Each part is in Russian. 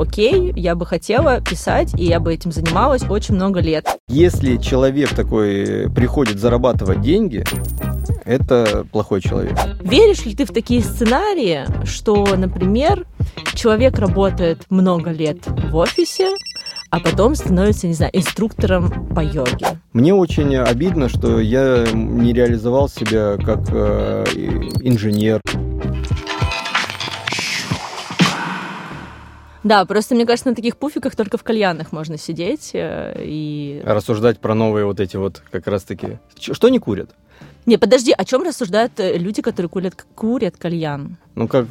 окей, я бы хотела писать, и я бы этим занималась очень много лет. Если человек такой приходит зарабатывать деньги, это плохой человек. Веришь ли ты в такие сценарии, что, например, человек работает много лет в офисе, а потом становится, не знаю, инструктором по йоге. Мне очень обидно, что я не реализовал себя как э, инженер. Да, просто мне кажется, на таких пуфиках только в кальянах можно сидеть э, и... Рассуждать про новые вот эти вот как раз-таки... Что не курят? Не, подожди, о чем рассуждают э, люди, которые курят, курят кальян? Ну, как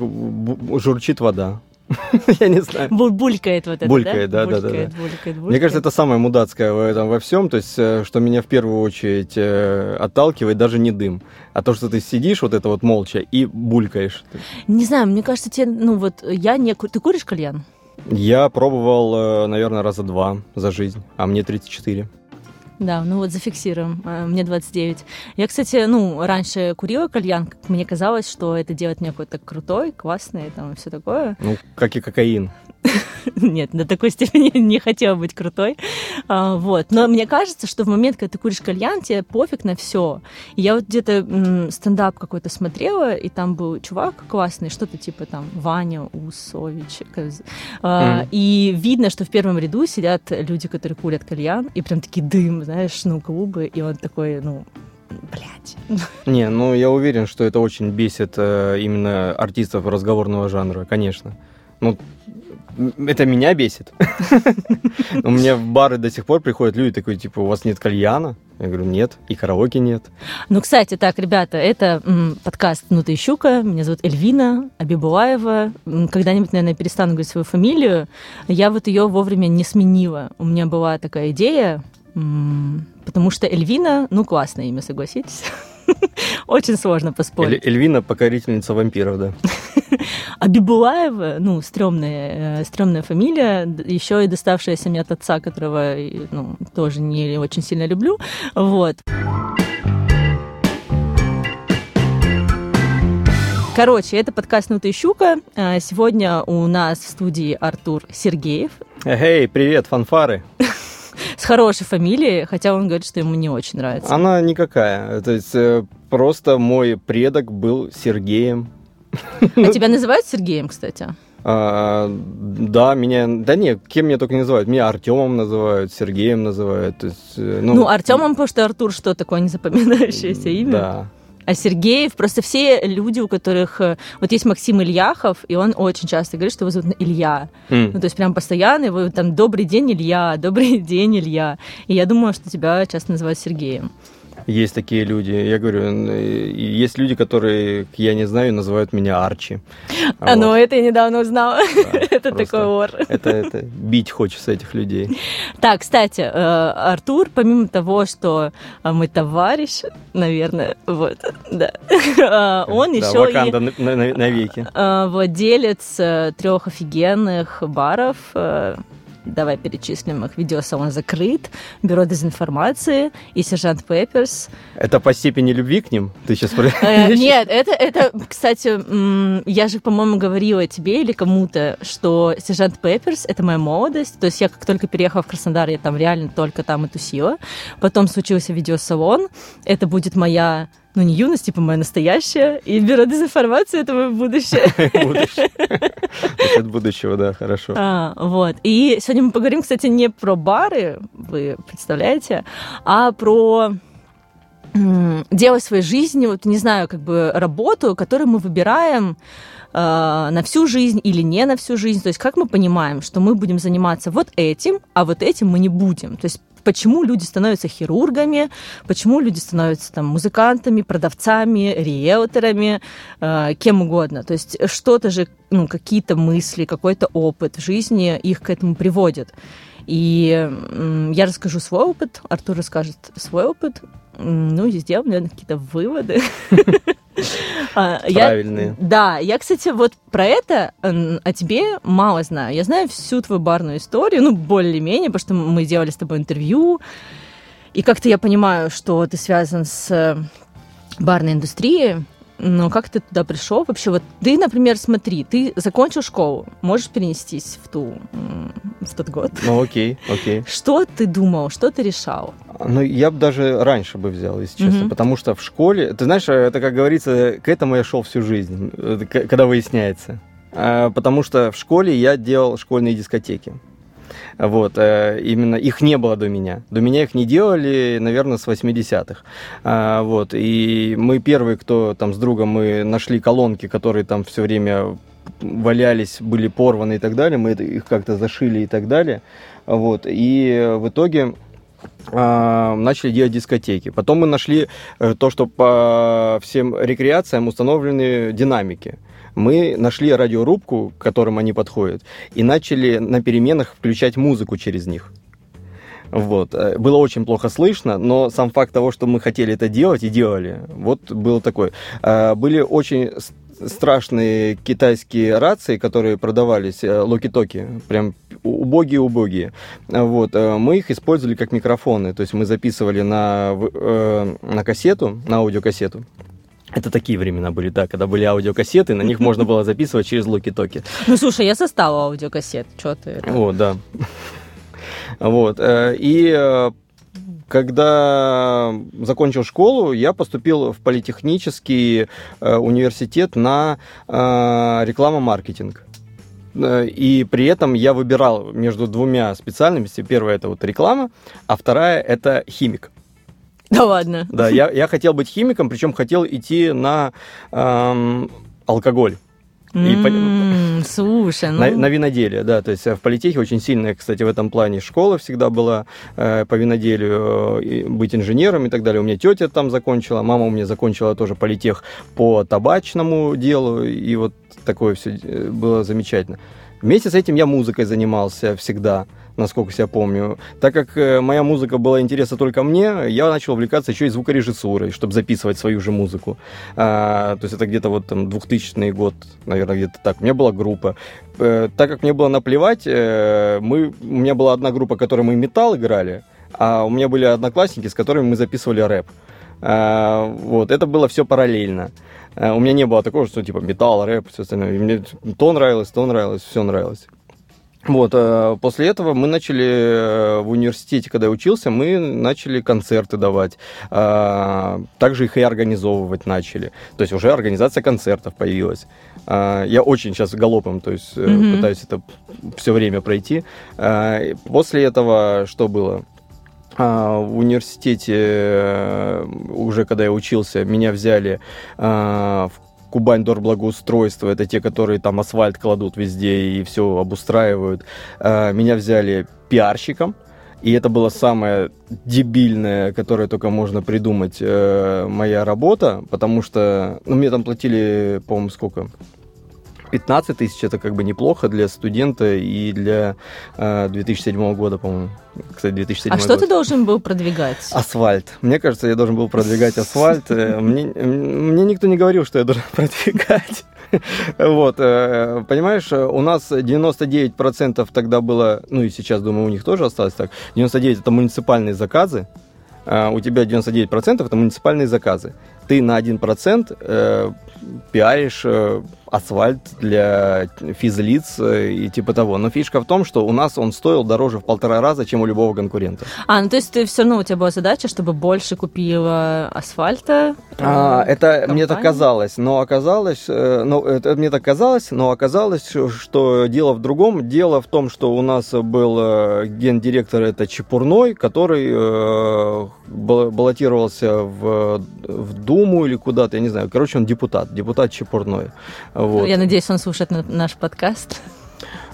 журчит вода. Я не знаю. Булькает вот это, булькает, да? Да, да, да. Мне кажется, это самое мудацкое в этом во всем, то есть, э, что меня в первую очередь э, отталкивает даже не дым, а то, что ты сидишь вот это вот молча и булькаешь. Не знаю, мне кажется, тебе, ну вот, я не... Ты куришь кальян? Я пробовал, э, наверное, раза два за жизнь, а мне 34. Да, ну вот зафиксируем. Э, мне 29. Я, кстати, ну, раньше курила кальян. Мне казалось, что это делает меня какой-то крутой, классный, там, все такое. Ну, как и кокаин. Нет, до такой степени не хотела быть крутой. А, вот. Но мне кажется, что в момент, когда ты куришь кальян, тебе пофиг на все. И я вот где-то стендап какой-то смотрела, и там был чувак классный, что-то типа там Ваня Усович. А, mm. И видно, что в первом ряду сидят люди, которые курят кальян, и прям такие дым, знаешь, ну, клубы, и он такой, ну, блядь. Не, ну я уверен, что это очень бесит э, именно артистов разговорного жанра, конечно. Ну, это меня бесит. У меня в бары до сих пор приходят люди такой, типа, у вас нет кальяна? Я говорю, нет, и караоке нет. Ну, кстати, так, ребята, это подкаст «Ну ты щука», меня зовут Эльвина Абибулаева. Когда-нибудь, наверное, перестану говорить свою фамилию. Я вот ее вовремя не сменила. У меня была такая идея, потому что Эльвина, ну, классное имя, согласитесь? Очень сложно поспорить. Эльвина – покорительница вампиров, да. А Бибулаева, ну, стрёмная, э, стрёмная фамилия, еще и доставшаяся мне от отца, которого ну, тоже не очень сильно люблю. Вот. Короче, это подкаст «Ну ты щука». А, сегодня у нас в студии Артур Сергеев. Эй, привет, фанфары. Хорошей фамилией, хотя он говорит, что ему не очень нравится. Она никакая. То есть э, просто мой предок был Сергеем а тебя называют Сергеем, кстати? А, да, меня, да нет, кем меня только не называют. Меня Артемом называют, Сергеем называют. То есть, э, ну, ну, Артемом, потому что Артур что такое незапоминающееся имя? Да. А Сергеев, просто все люди, у которых... Э, вот есть Максим Ильяхов, и он очень часто говорит, что его зовут Илья. Mm. Ну, то есть прям постоянно его там «Добрый день, Илья», «Добрый день, Илья». И я думаю, что тебя часто называют Сергеем. Есть такие люди. Я говорю, есть люди, которые, я не знаю, называют меня Арчи. А, вот. ну это я недавно узнала. Да, это такой вор. Это, это бить хочется этих людей. Так, кстати, э, Артур, помимо того, что э, мы товарищ, наверное, вот, да, э, он еще и навеки. владелец трех офигенных баров давай перечислим их. Видеосалон закрыт, бюро дезинформации и сержант Пепперс. Это по степени любви к ним? Ты сейчас э, Нет, это, это, кстати, я же, по-моему, говорила тебе или кому-то, что сержант Пепперс — это моя молодость. То есть я как только переехала в Краснодар, я там реально только там и тусила. Потом случился видеосалон. Это будет моя ну, не юность, типа моя настоящая, и бюро дезинформации — это мое будущее. Будущее. От будущего, да, хорошо. А, вот. И сегодня мы поговорим, кстати, не про бары, вы представляете, а про делать своей жизни, вот, не знаю, как бы работу, которую мы выбираем э, на всю жизнь или не на всю жизнь. То есть как мы понимаем, что мы будем заниматься вот этим, а вот этим мы не будем. То есть почему люди становятся хирургами, почему люди становятся там музыкантами, продавцами, риэлторами, э, кем угодно. То есть что-то же, ну, какие-то мысли, какой-то опыт в жизни их к этому приводит. И э, я расскажу свой опыт, Артур расскажет свой опыт, ну, и сделаем, наверное, какие-то выводы. А, Правильные. да, я, кстати, вот про это о тебе мало знаю. Я знаю всю твою барную историю, ну, более-менее, потому что мы делали с тобой интервью, и как-то я понимаю, что ты связан с барной индустрией, Ну, как ты туда пришел вообще? Вот ты, например, смотри, ты закончил школу, можешь перенестись в, ту, в тот год. Ну, окей, окей. Что ты думал, что ты решал? Ну, я бы даже раньше бы взял, если честно, Мгм. потому что в школе, ты знаешь, это, как говорится, к этому я шел всю жизнь, э, когда выясняется. А, Потому что в школе я делал школьные дискотеки. Вот, э, именно их не было до меня. До меня их не делали, наверное, с 80-х. А, Вот, и мы первые, кто там с другом, мы нашли колонки, которые там все время валялись, были порваны и так далее, мы их как-то зашили и так далее. Вот, и в итоге а, начали делать дискотеки. Потом мы нашли э, то, что по всем рекреациям установлены динамики. Мы нашли радиорубку, к которым они подходят, и начали на переменах включать музыку через них. Вот. Э, Было очень плохо слышно, но сам факт того, что мы хотели это делать и делали, вот было такое. Э, Были очень страшные китайские рации, которые продавались, э, локи-токи, прям убогие-убогие. Вот. Мы их использовали как микрофоны, то есть мы записывали на, на кассету, на аудиокассету. Это такие времена были, да, когда были аудиокассеты, на них можно было записывать через локи-токи. Ну, слушай, я застала аудиокассет, что ты? Вот, да. Вот. э, И э, когда закончил школу, я поступил в политехнический э, университет на реклама-маркетинг. И при этом я выбирал между двумя специальностями. Первая это вот реклама, а вторая это химик. Да ладно. Да, я, я хотел быть химиком, причем хотел идти на эм, алкоголь. И по- М, Слушай, ну... На, на виноделие, да. То есть э, в политехе очень сильная, кстати, в этом плане школа всегда была э, по виноделию, э, быть инженером и так далее. У меня тетя там закончила, мама у меня закончила тоже политех по табачному делу, и вот такое все было замечательно. Вместе с этим я музыкой занимался всегда, насколько себя помню. Так как э, моя музыка была интересна только мне, я начал увлекаться еще и звукорежиссурой, чтобы записывать свою же музыку. А, то есть это где-то вот там 2000 год, наверное, где-то так. У меня была группа. Э, так как мне было наплевать, э, мы, у меня была одна группа, которой мы металл играли, а у меня были одноклассники, с которыми мы записывали рэп. А, вот, это было все параллельно. А, у меня не было такого, что типа металл, рэп, все остальное. И мне то нравилось, то нравилось, все нравилось. Вот, э, после этого мы начали э, в университете, когда я учился, мы начали концерты давать. А, Также их и организовывать начали. То есть уже организация концертов появилась. А, Я очень сейчас галопом, то есть Мгм. пытаюсь это все время пройти. А, После этого что было? В университете, уже когда я учился, меня взяли в Кубань Дорблагоустройство, это те, которые там асфальт кладут везде и все обустраивают. А, Меня взяли пиарщиком, и это была самая дебильная, которая только можно придумать, э, моя работа, потому что, ну, мне там платили, по-моему, сколько? 15 тысяч, это как бы неплохо для студента и для э, 2007 года, по-моему. Кстати, 2007 А что год. ты должен был продвигать? Асфальт. Мне кажется, я должен был продвигать асфальт. Э, Мне, мне никто не говорил, что я должен продвигать. Вот, э, понимаешь, э, у нас 99% тогда было, ну и сейчас, думаю, у них тоже осталось так, 99% это муниципальные заказы, а у тебя 99% это муниципальные заказы. Ты на 1% э, пиаришь э, асфальт для физлиц э, и типа того. Но фишка в том, что у нас он стоил дороже в полтора раза, чем у любого конкурента. А, ну то есть ты все равно у тебя была задача, чтобы больше купила асфальта? А, э, это мне так компания? казалось, но оказалось, э, ну, это мне так казалось, но оказалось, что- дело в другом. Дело в том, что у нас был э, гендиректор, это Чепурной, который э, бал- баллотировался в, в Думу или куда-то, я не знаю. Короче, он депутат, депутат Чепурной. Вот. Я надеюсь, он слушает на- наш подкаст.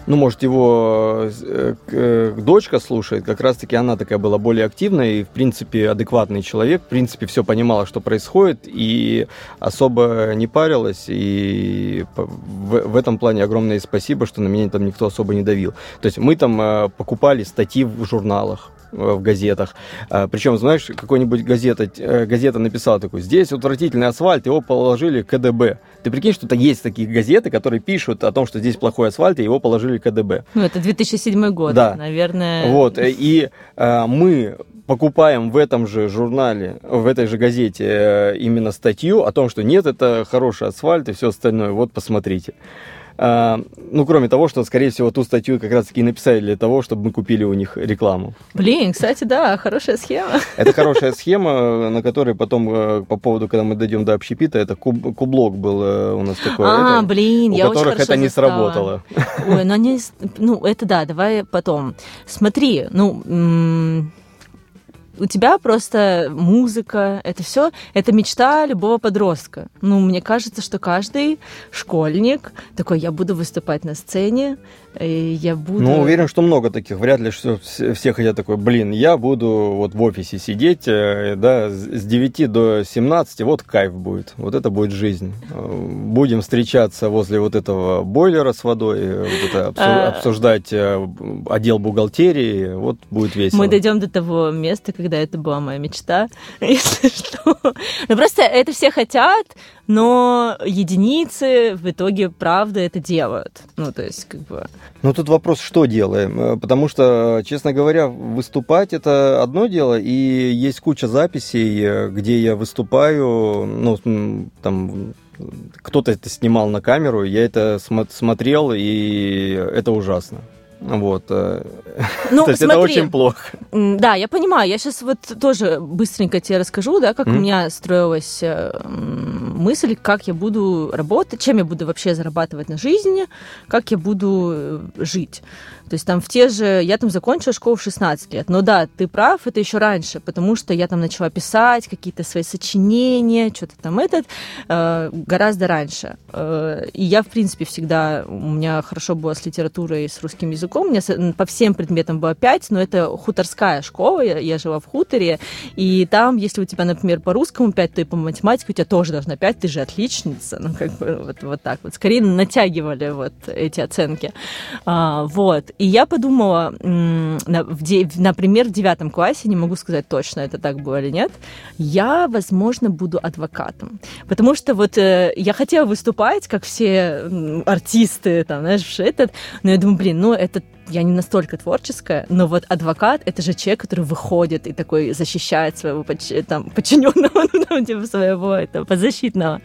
Ну, может, его э, э, дочка слушает, как раз-таки она такая была более активная и, в принципе, адекватный человек, в принципе, все понимала, что происходит, и особо не парилась, и в, этом плане огромное спасибо, что на меня там никто особо не давил. То есть мы там э, покупали статьи в журналах, в газетах. Причем, знаешь, какой-нибудь газета, э, газета написала такой, здесь отвратительный асфальт, его положили КДБ. Ты прикинь, что то есть такие газеты, которые пишут о том, что здесь плохой асфальт, и его положили КДБ. Ну, это 2007 год, Да. наверное. Вот, э, и э, мы покупаем в этом же журнале, в этой же газете э, именно статью о том, что нет, это хороший асфальт и все остальное, вот посмотрите. А, ну, кроме того, что, скорее всего, ту статью как раз-таки написали для того, чтобы мы купили у них рекламу. Блин, кстати, да, хорошая схема. Это хорошая схема, на которой потом, э, по поводу, когда мы дойдем до общепита, это куб, кублок был э, у нас такой. А, это, блин, у я которых очень это не застала. сработало. Ой, ну они, ну это да, давай потом. Смотри, ну у тебя просто музыка, это все, это мечта любого подростка. Ну, мне кажется, что каждый школьник такой, я буду выступать на сцене, я буду... Ну, уверен, что много таких. Вряд ли что все хотят такой, блин, я буду вот в офисе сидеть, э, да, с 9 до 17, вот кайф будет. Вот это будет жизнь. Э, Будем встречаться возле вот этого бойлера с водой, э, вот это А. обсуждать отдел бухгалтерии, вот будет весело. Мы дойдем до того места, когда это была моя мечта, если что. Ну просто это все хотят, но единицы в итоге, правда, это делают. Ну, то есть, как бы... Ну, тут вопрос, что делаем. Э, Потому что, честно говоря, выступать это одно дело, и есть куча записей, э, где я выступаю, ну, там, кто-то это снимал на камеру, я это смо- смотрел, и это ужасно. Вот. э, Ну, То есть это смотри, очень плохо. Да, я понимаю. Я сейчас вот тоже быстренько тебе расскажу, да, как у Мгм. меня строилась э, мысль, как я буду работать, чем я буду вообще зарабатывать на жизни, как я буду э, жить. То есть там в те же... Я там закончила школу в 16 лет. Но да, ты прав, это еще раньше, потому что я там начала писать какие-то свои сочинения, что-то там этот, э, гораздо раньше. Э, и я, в принципе, всегда... У меня хорошо было с литературой с русским языком. У меня по всем предметам было 5, но это хуторская школа, я, я жила в хуторе, и там, если у тебя, например, по русскому 5, то и по математике у тебя тоже должна 5, ты же отличница. Ну, как бы вот, вот так вот. Скорее натягивали вот эти оценки. А, вот. И я подумала, например, в девятом классе, не могу сказать точно, это так было или нет, я, возможно, буду адвокатом. Потому что вот э, я хотела выступать, как все артисты, там, знаешь, этот, но я думаю, блин, ну это the я не настолько творческая, но вот адвокат это же человек, который выходит и такой защищает своего там, подчиненного, ну, там, типа своего этого подзащитного.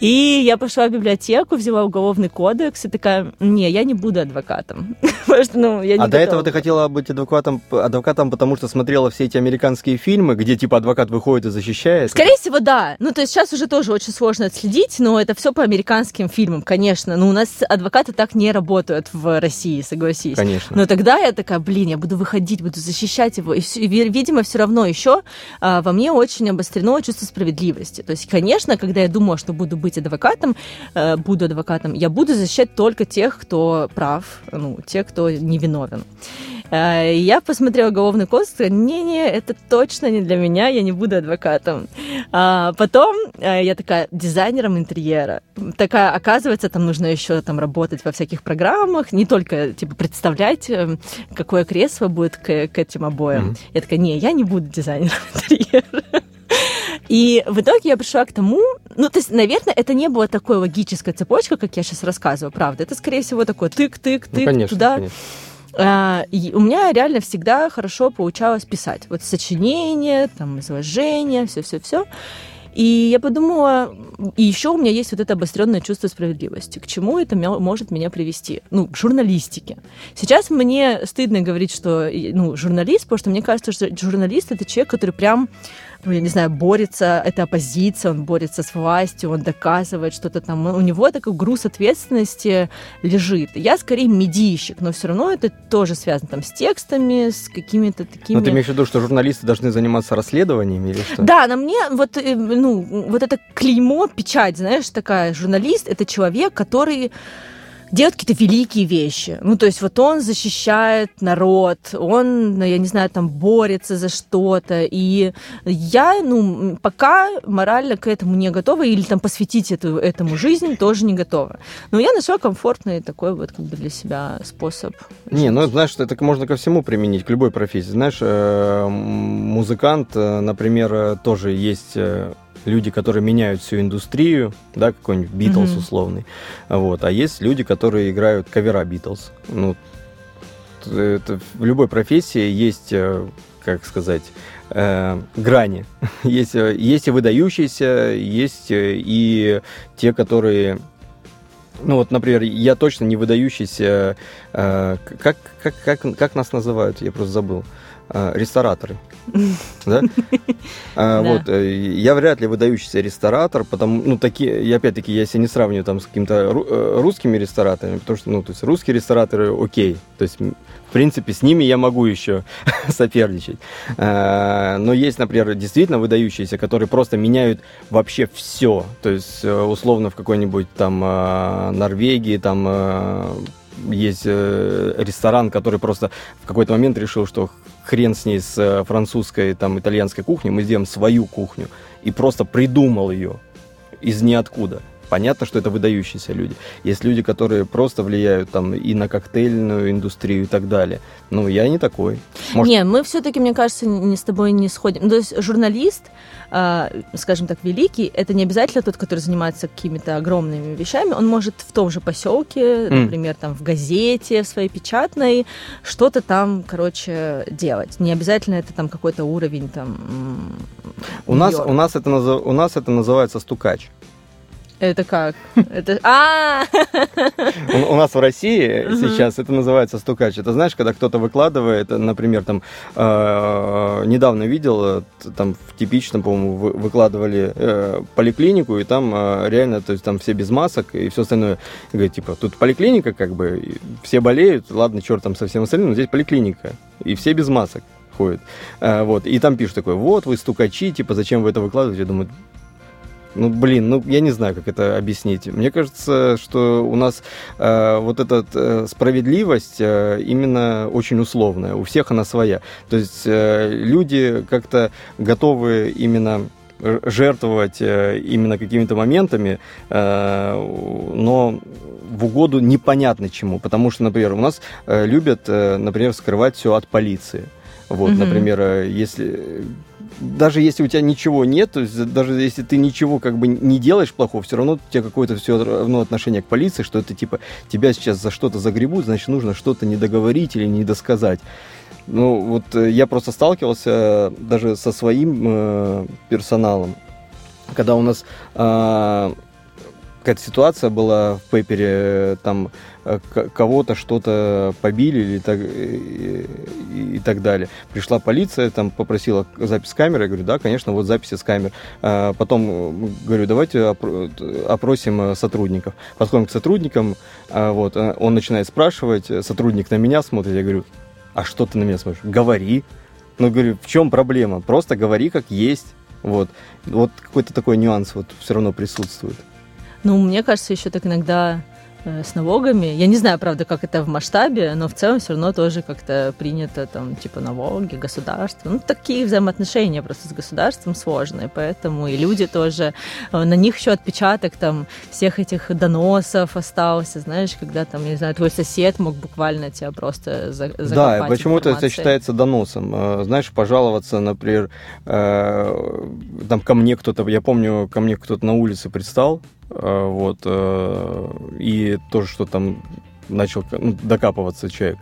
И я пошла в библиотеку, взяла уголовный кодекс и такая, не, я не буду адвокатом. Потому что, ну, я не А до этого готова. ты хотела быть адвокатом, адвокатом, потому что смотрела все эти американские фильмы, где типа адвокат выходит и защищает. Скорее всего, да. Ну, то есть сейчас уже тоже очень сложно отследить, но это все по американским фильмам, конечно. Но у нас адвокаты так не работают в России, согласись. Конечно. Но тогда я такая, блин, я буду выходить, буду защищать его. И, видимо, все равно еще а, во мне очень обострено чувство справедливости. То есть, конечно, когда я думала, что буду быть адвокатом, э, буду адвокатом, я буду защищать только тех, кто прав, ну, тех, кто невиновен. И Я посмотрела уголовный кодекс, сказала, не-не, это точно не для меня, я не буду адвокатом. А потом э, я такая дизайнером интерьера. Такая, оказывается, там нужно еще там работать во всяких программах, не только типа представлять, э, какое кресло будет к, к этим обоям. Мгм. Я такая, не, я не буду дизайнером интерьера. И в итоге я пришла к тому, ну, то есть, наверное, это не было такой логической цепочкой, как я сейчас рассказываю, правда. Это, скорее всего, такой тык-тык-тык Ну, конечно, туда. конечно. А, у меня реально всегда хорошо получалось писать. Вот сочинения, там, изложения, все-все-все. И я подумала, и еще у меня есть вот это обостренное чувство справедливости. К чему это может меня привести? Ну, к журналистике. Сейчас мне стыдно говорить, что ну, журналист, потому что мне кажется, что журналист это человек, который прям, ну, я не знаю, борется, это оппозиция, он борется с властью, он доказывает что-то там. У него такой груз ответственности лежит. Я скорее медийщик, но все равно это тоже связано там с текстами, с какими-то такими... Но ты имеешь в виду, что журналисты должны заниматься расследованиями или что? Да, на мне вот, э, ну, вот это клеймо, печать, знаешь, такая, журналист — это человек, который делает какие-то великие вещи. Ну, то есть вот он защищает народ, он, ну, я не знаю, там борется за что-то. И я, ну, пока морально к этому не готова, или там посвятить эту, этому жизнь тоже не готова. Но я нашла комфортный такой вот как бы для себя способ. Не, ну знаешь, это можно ко всему применить, к любой профессии. Знаешь, э, музыкант, э, например, э, тоже есть люди, которые меняют всю индустрию, да, какой-нибудь Битлз Мгм. условный. Вот. А есть люди, которые играют кавера Битлз. Ну, это в любой профессии есть э, как сказать, э, грани. есть, есть и выдающиеся, есть и те, которые ну вот, например, я точно не выдающийся, э, как, как, как, как нас называют, я просто забыл, э, рестораторы. Да? А, вот, э, я вряд ли выдающийся ресторатор, потому, ну, такие, и опять-таки, я себя не сравниваю там с какими-то э, русскими рестораторами, потому что, ну, то есть русские рестораторы окей, то есть в принципе, с ними я могу еще соперничать. А, но есть, например, действительно выдающиеся, которые просто меняют вообще все. То есть, э, условно, в какой-нибудь там Норвегии, там есть ресторан, который просто в какой-то момент решил, что хрен с ней, с э, французской, там, итальянской кухней, мы сделаем свою кухню. И просто придумал ее из ниоткуда. Понятно, что это выдающиеся люди. Есть люди, которые просто влияют там и на коктейльную индустрию и так далее. Ну, я не такой. Может... Не, мы все-таки, мне кажется, не с тобой не сходим. Ну, то есть журналист, э, скажем так, великий, это не обязательно тот, который занимается какими-то огромными вещами. Он может в том же поселке, mm. например, там в газете, в своей печатной, что-то там, короче, делать. Не обязательно это там какой-то уровень там. У нас, у нас это у нас это называется стукач. Это как? Это... А! У, у нас в России сейчас это называется стукач. Это знаешь, когда кто-то выкладывает, например, там э, недавно видел, там в типичном, по-моему, выкладывали э, поликлинику, и там э, реально, то есть там все без масок и все остальное. И говорит, типа, тут поликлиника, как бы, все болеют, ладно, черт там со всем остальным, но здесь поликлиника, и все без масок ходят. Э, вот, и там пишут такое, вот, вы стукачи, типа, зачем вы это выкладываете? Я думаю, ну, блин, ну, я не знаю, как это объяснить. Мне кажется, что у нас э, вот эта э, справедливость э, именно очень условная. У всех она своя. То есть э, люди как-то готовы именно жертвовать э, именно какими-то моментами, э, но в угоду непонятно чему. Потому что, например, у нас э, любят, например, скрывать все от полиции. Вот, mm-hmm. например, если даже если у тебя ничего нет, то есть даже если ты ничего как бы не делаешь плохого, все равно у тебя какое-то все равно отношение к полиции, что это типа тебя сейчас за что-то загребут, значит нужно что-то не договорить или не досказать. Ну вот э, я просто сталкивался даже со своим э, персоналом, когда у нас э, какая-то ситуация была в пейпере, там э, кого-то что-то побили или так, и, и так далее. Пришла полиция, там попросила запись с камеры, я говорю, да, конечно, вот записи с камер. А потом говорю, давайте опросим сотрудников. Подходим к сотрудникам, а вот, э, он начинает спрашивать, сотрудник на меня смотрит, я говорю, а что ты на меня смотришь? Говори. Ну, говорю, в чем проблема? Просто говори как есть. Вот, вот какой-то такой нюанс вот все равно присутствует. Ну, мне кажется, еще так иногда Э, с налогами. Я не знаю, правда, как это в масштабе, но в целом все равно тоже как-то принято там, типа, налоги, государство. Ну, такие взаимоотношения просто с государством сложные, поэтому и люди тоже, э, на них еще отпечаток там всех этих доносов остался, знаешь, когда там, не знаю, твой сосед мог буквально тебя просто за Да, почему-то это считается доносом. Э, знаешь, пожаловаться, например, там ко мне кто-то, я помню, ко мне кто-то на улице предстал, Э, вот, э, и тоже, что там начал ну, докапываться человек.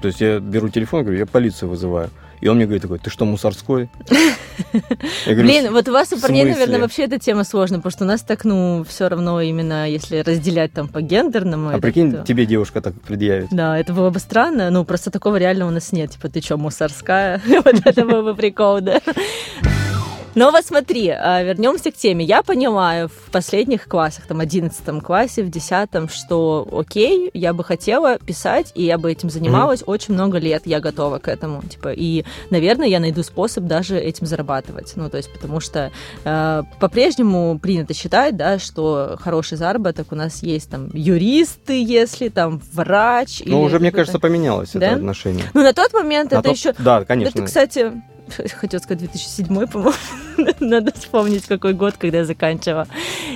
То есть я беру телефон, говорю, я полицию вызываю. И он мне говорит такой, ты что, мусорской? Говорю, Блин, вот у вас у парней, наверное, вообще эта тема сложная, потому что у нас так, ну, все равно именно, если разделять там по гендерному. А прикинь, то... тебе девушка так предъявит. Да, это было бы странно, ну, просто такого реально у нас нет. Типа, ты что, мусорская? Вот это был бы прикол, да? Но вот смотри, а, вернемся к теме. Я поняла в последних классах, там, 11 классе, в 10, что окей, я бы хотела писать, и я бы этим занималась mm-hmm. очень много лет, я готова к этому. Типа, и, наверное, я найду способ даже этим зарабатывать. Ну, то есть, потому что э, по-прежнему принято считать, да, что хороший заработок у нас есть там юристы, если там врач. Ну, уже, мне кажется, поменялось да? это отношение. Ну, на тот момент на это тот... еще... Да, конечно. Это, кстати, хотел сказать 2007, по-моему. Надо вспомнить, какой год, когда я заканчивала.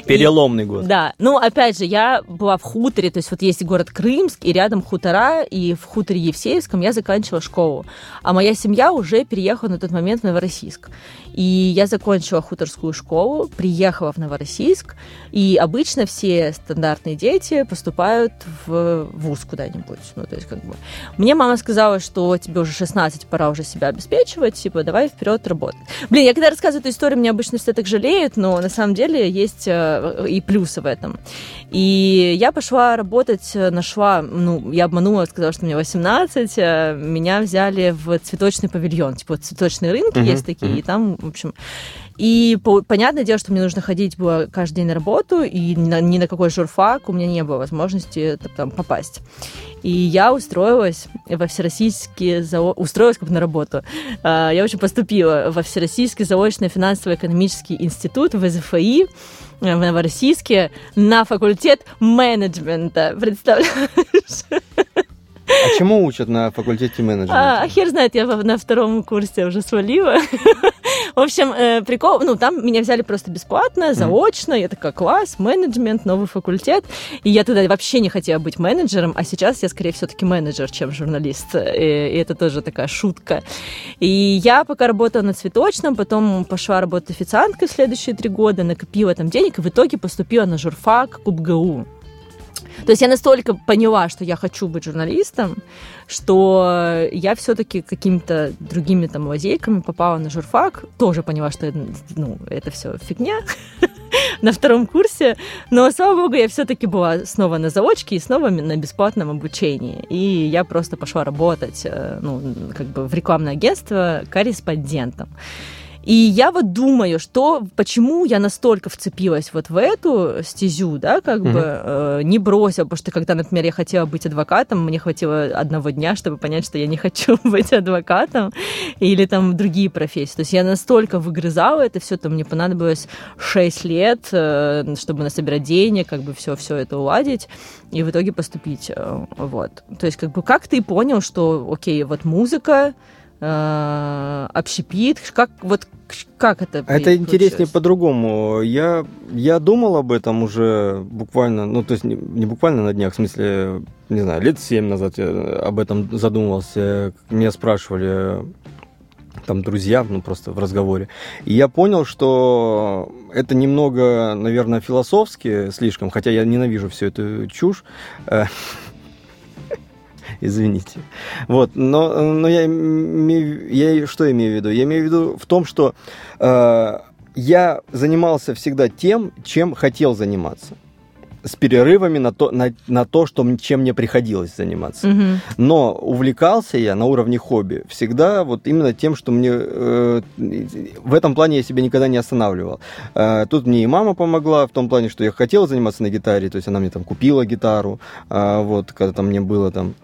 Переломный и, год. Да. Ну, опять же, я была в хуторе, то есть вот есть город Крымск, и рядом хутора, и в хуторе Евсеевском я заканчивала школу. А моя семья уже переехала на тот момент в Новороссийск. И я закончила хуторскую школу, приехала в Новороссийск, и обычно все стандартные дети поступают в вуз куда-нибудь. Ну, то есть, как бы... Мне мама сказала, что тебе уже 16, пора уже себя обеспечивать, типа, давай вперед работать. Блин, я когда рассказываю эту историю, меня обычно все так жалеют, но на самом деле есть э, и плюсы в этом. И я пошла работать, нашла, ну, я обманула, сказала, что мне 18, э, меня взяли в цветочный павильон, типа, цветочные рынки uh-huh, есть такие, uh-huh. и там в общем. И по, понятное дело, что мне нужно ходить было каждый день на работу, и на, ни на какой журфак у меня не было возможности там попасть. И я устроилась во всероссийский зао... устроилась как бы на работу. А, я очень поступила во Всероссийский заочный финансово-экономический институт ВЗФИ в Новороссийске на факультет менеджмента. Представляешь? А чему учат на факультете менеджмента? А, хер знает, я на втором курсе уже свалила. В общем, э, прикол, ну, там меня взяли просто бесплатно, заочно. Я такая, класс, менеджмент, новый факультет. И я тогда вообще не хотела быть менеджером, а сейчас я скорее все-таки менеджер, чем журналист. И, и это тоже такая шутка. И я пока работала на цветочном, потом пошла работать официанткой в следующие три года, накопила там денег, и в итоге поступила на журфак КубГУ. То есть я настолько поняла, что я хочу быть журналистом, что я все-таки какими-то другими там лазейками попала на журфак, тоже поняла, что ну, это все фигня на втором курсе, но, слава богу, я все-таки была снова на заочке и снова на бесплатном обучении. И я просто пошла работать э, ну, как бы в рекламное агентство корреспондентом. И я вот думаю, что почему я настолько вцепилась вот в эту стезю, да, как mm-hmm. бы э, не бросила, потому что когда, например, я хотела быть адвокатом, мне хватило одного дня, чтобы понять, что я не хочу быть адвокатом или там другие профессии. То есть я настолько выгрызала это все, то мне понадобилось 6 лет, э, чтобы насобирать денег, как бы все, все это уладить и в итоге поступить. Э, вот. То есть как бы как ты понял, что, окей, вот музыка, общепит, как вот как это? Это интереснее по-другому. Я я думал об этом уже буквально, ну то есть не, не буквально на днях, в смысле, не знаю, лет семь назад я об этом задумывался. Меня спрашивали там друзья, ну просто в разговоре. И я понял, что это немного, наверное, философски слишком, хотя я ненавижу всю эту чушь. Извините. Вот, но, но я, я что имею в виду? Я имею в виду в том, что э, я занимался всегда тем, чем хотел заниматься с перерывами на то, на, на то что, чем мне приходилось заниматься. Угу. Но увлекался я на уровне хобби всегда вот именно тем, что мне... Э, в этом плане я себя никогда не останавливал. Э, тут мне и мама помогла в том плане, что я хотел заниматься на гитаре, то есть она мне там купила гитару, э, вот, когда там мне было там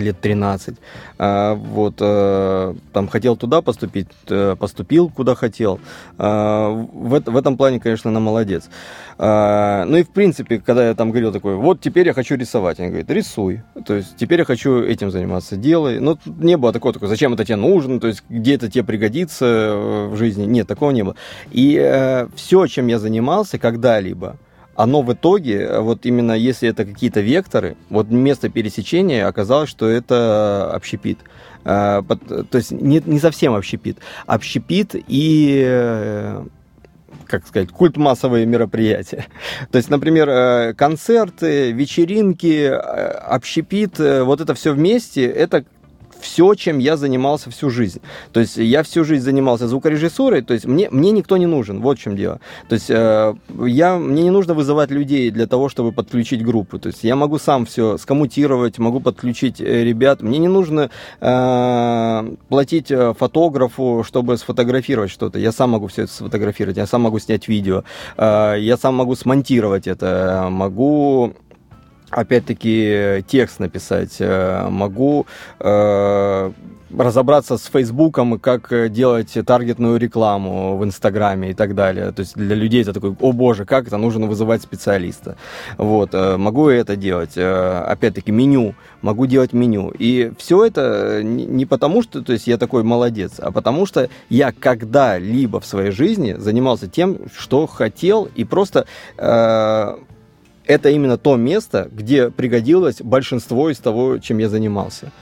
лет 13. А, вот, а, там хотел туда поступить, э, поступил куда хотел. А, в, этом плане, конечно, она молодец. А, ну и в принципе, когда я там говорил такой, вот теперь я хочу рисовать, она говорит, рисуй. То есть теперь я хочу этим заниматься, делай. Но ну, не было такого, такого, зачем это тебе нужно, то есть где это тебе пригодится э, в жизни. Нет, такого не было. И э, все, чем я занимался когда-либо, оно в итоге, э, вот именно если это какие-то векторы, вот место пересечения оказалось, что это общепит. Э, то есть не, не совсем общепит. Общепит и э, как сказать, культ массовые мероприятия. То есть, например, концерты, вечеринки, общепит, вот это все вместе, это все, чем я занимался всю жизнь. То есть я всю жизнь занимался звукорежиссурой, то есть мне, мне никто не нужен, вот в чем дело. То есть э, я, мне не нужно вызывать людей для того, чтобы подключить группу. То есть я могу сам все скоммутировать, могу подключить э, ребят. Мне не нужно э, платить э, фотографу, чтобы сфотографировать что-то. Я сам могу все это сфотографировать, я сам могу снять видео, э, я сам могу смонтировать это, могу опять-таки текст написать, э, могу э, разобраться с Фейсбуком, как э, делать таргетную рекламу в Инстаграме и так далее. То есть для людей это такой, о боже, как это, нужно вызывать специалиста. Вот, э, могу я это делать. Э, опять-таки, меню, могу делать меню. И все это не потому, что то есть, я такой молодец, а потому что я когда-либо в своей жизни занимался тем, что хотел, и просто это именно то место, где пригодилось большинство из того, чем я занимался.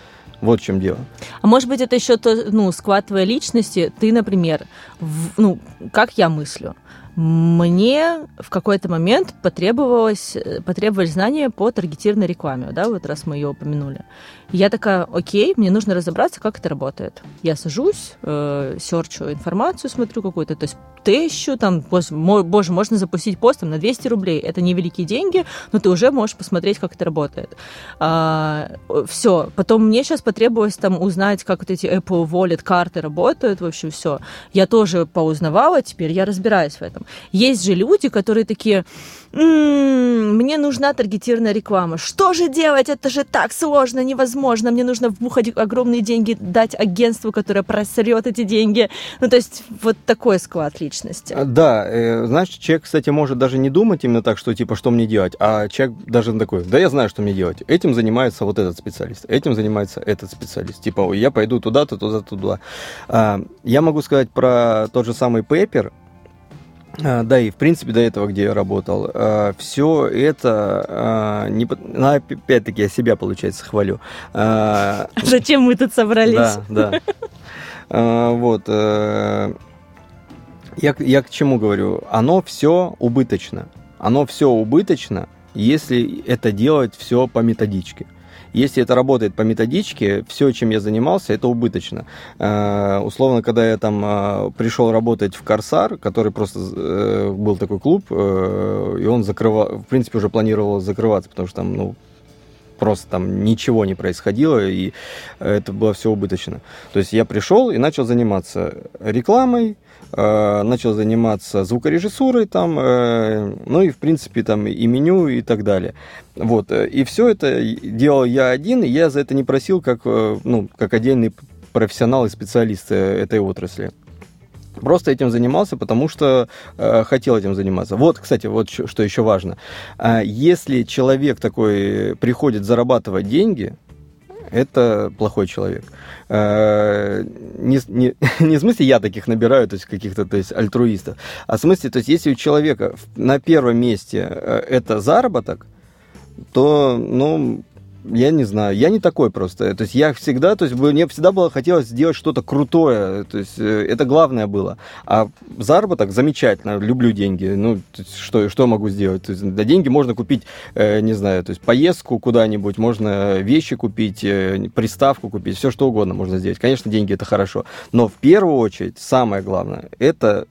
Вот в чем дело. А может быть, это еще то, ну, склад твоей личности. Ты, например, в, ну, как я мыслю, мне в какой-то момент потребовалось, потребовались знания по таргетированной рекламе, да, вот раз мы ее упомянули. я такая, окей, мне нужно разобраться, как это работает. Я сажусь, э, серчу информацию, смотрю какую-то, то есть тысячу, там, боже, можно запустить пост там, на 200 рублей. Это невеликие деньги, но ты уже можешь посмотреть, как это работает. А, все. Потом мне сейчас потребовалось там узнать, как вот эти Apple Wallet карты работают, в общем, все. Я тоже поузнавала, теперь я разбираюсь в этом. Есть же люди, которые такие, м-м, мне нужна таргетированная реклама. Что же делать? Это же так сложно, невозможно. Мне нужно вбухать огромные деньги, дать агентству, которое просрет эти деньги. Ну, то есть вот такой склад личности. А, да, э, знаешь, человек, кстати, может даже не думать именно так, что типа, что мне делать, а человек даже такой, да я знаю, что мне делать. Этим занимается вот этот специалист, этим занимается этот специалист. Типа, я пойду туда-то, туда-то, туда. А, я могу сказать про тот же самый а, да, и в принципе до этого, где я работал, а, все это, не, ну, опять-таки, я себя, получается, хвалю. Зачем мы тут собрались? Да, да. Вот. Э, я, я к чему говорю? Оно все убыточно. Оно все убыточно, если это делать все по методичке. Если это работает по методичке, все, чем я занимался, это убыточно. Э, условно, когда я там э, пришел работать в Корсар, который просто э, был такой клуб, и он закрывал, в принципе, уже планировал закрываться, потому что там, ну, просто там ничего не происходило, и это было все убыточно. То есть я пришел и начал заниматься рекламой, начал заниматься звукорежиссурой там, э, ну и в принципе там и меню и так далее. Вот, и все это делал я один, и я за это не просил как, э, ну, как отдельный профессионал и специалист этой отрасли. Просто этим занимался, потому что э, хотел этим заниматься. Вот, кстати, вот что еще важно. Э, если человек такой приходит зарабатывать деньги, это плохой человек. Э, не, не, не в смысле я таких набираю, то есть каких-то то есть, альтруистов, а в смысле, то есть если у человека на первом месте э, это заработок, то, ну, я не знаю, я не такой просто. То есть я всегда, то есть мне всегда было хотелось сделать что-то крутое, то есть э, это главное было. А заработок замечательно, люблю деньги. Ну, что, что могу сделать? То есть, на деньги можно купить, э, не знаю, то есть поездку куда-нибудь, можно вещи купить, э, приставку купить, все что угодно можно сделать. Конечно, деньги это хорошо, но в первую очередь самое главное это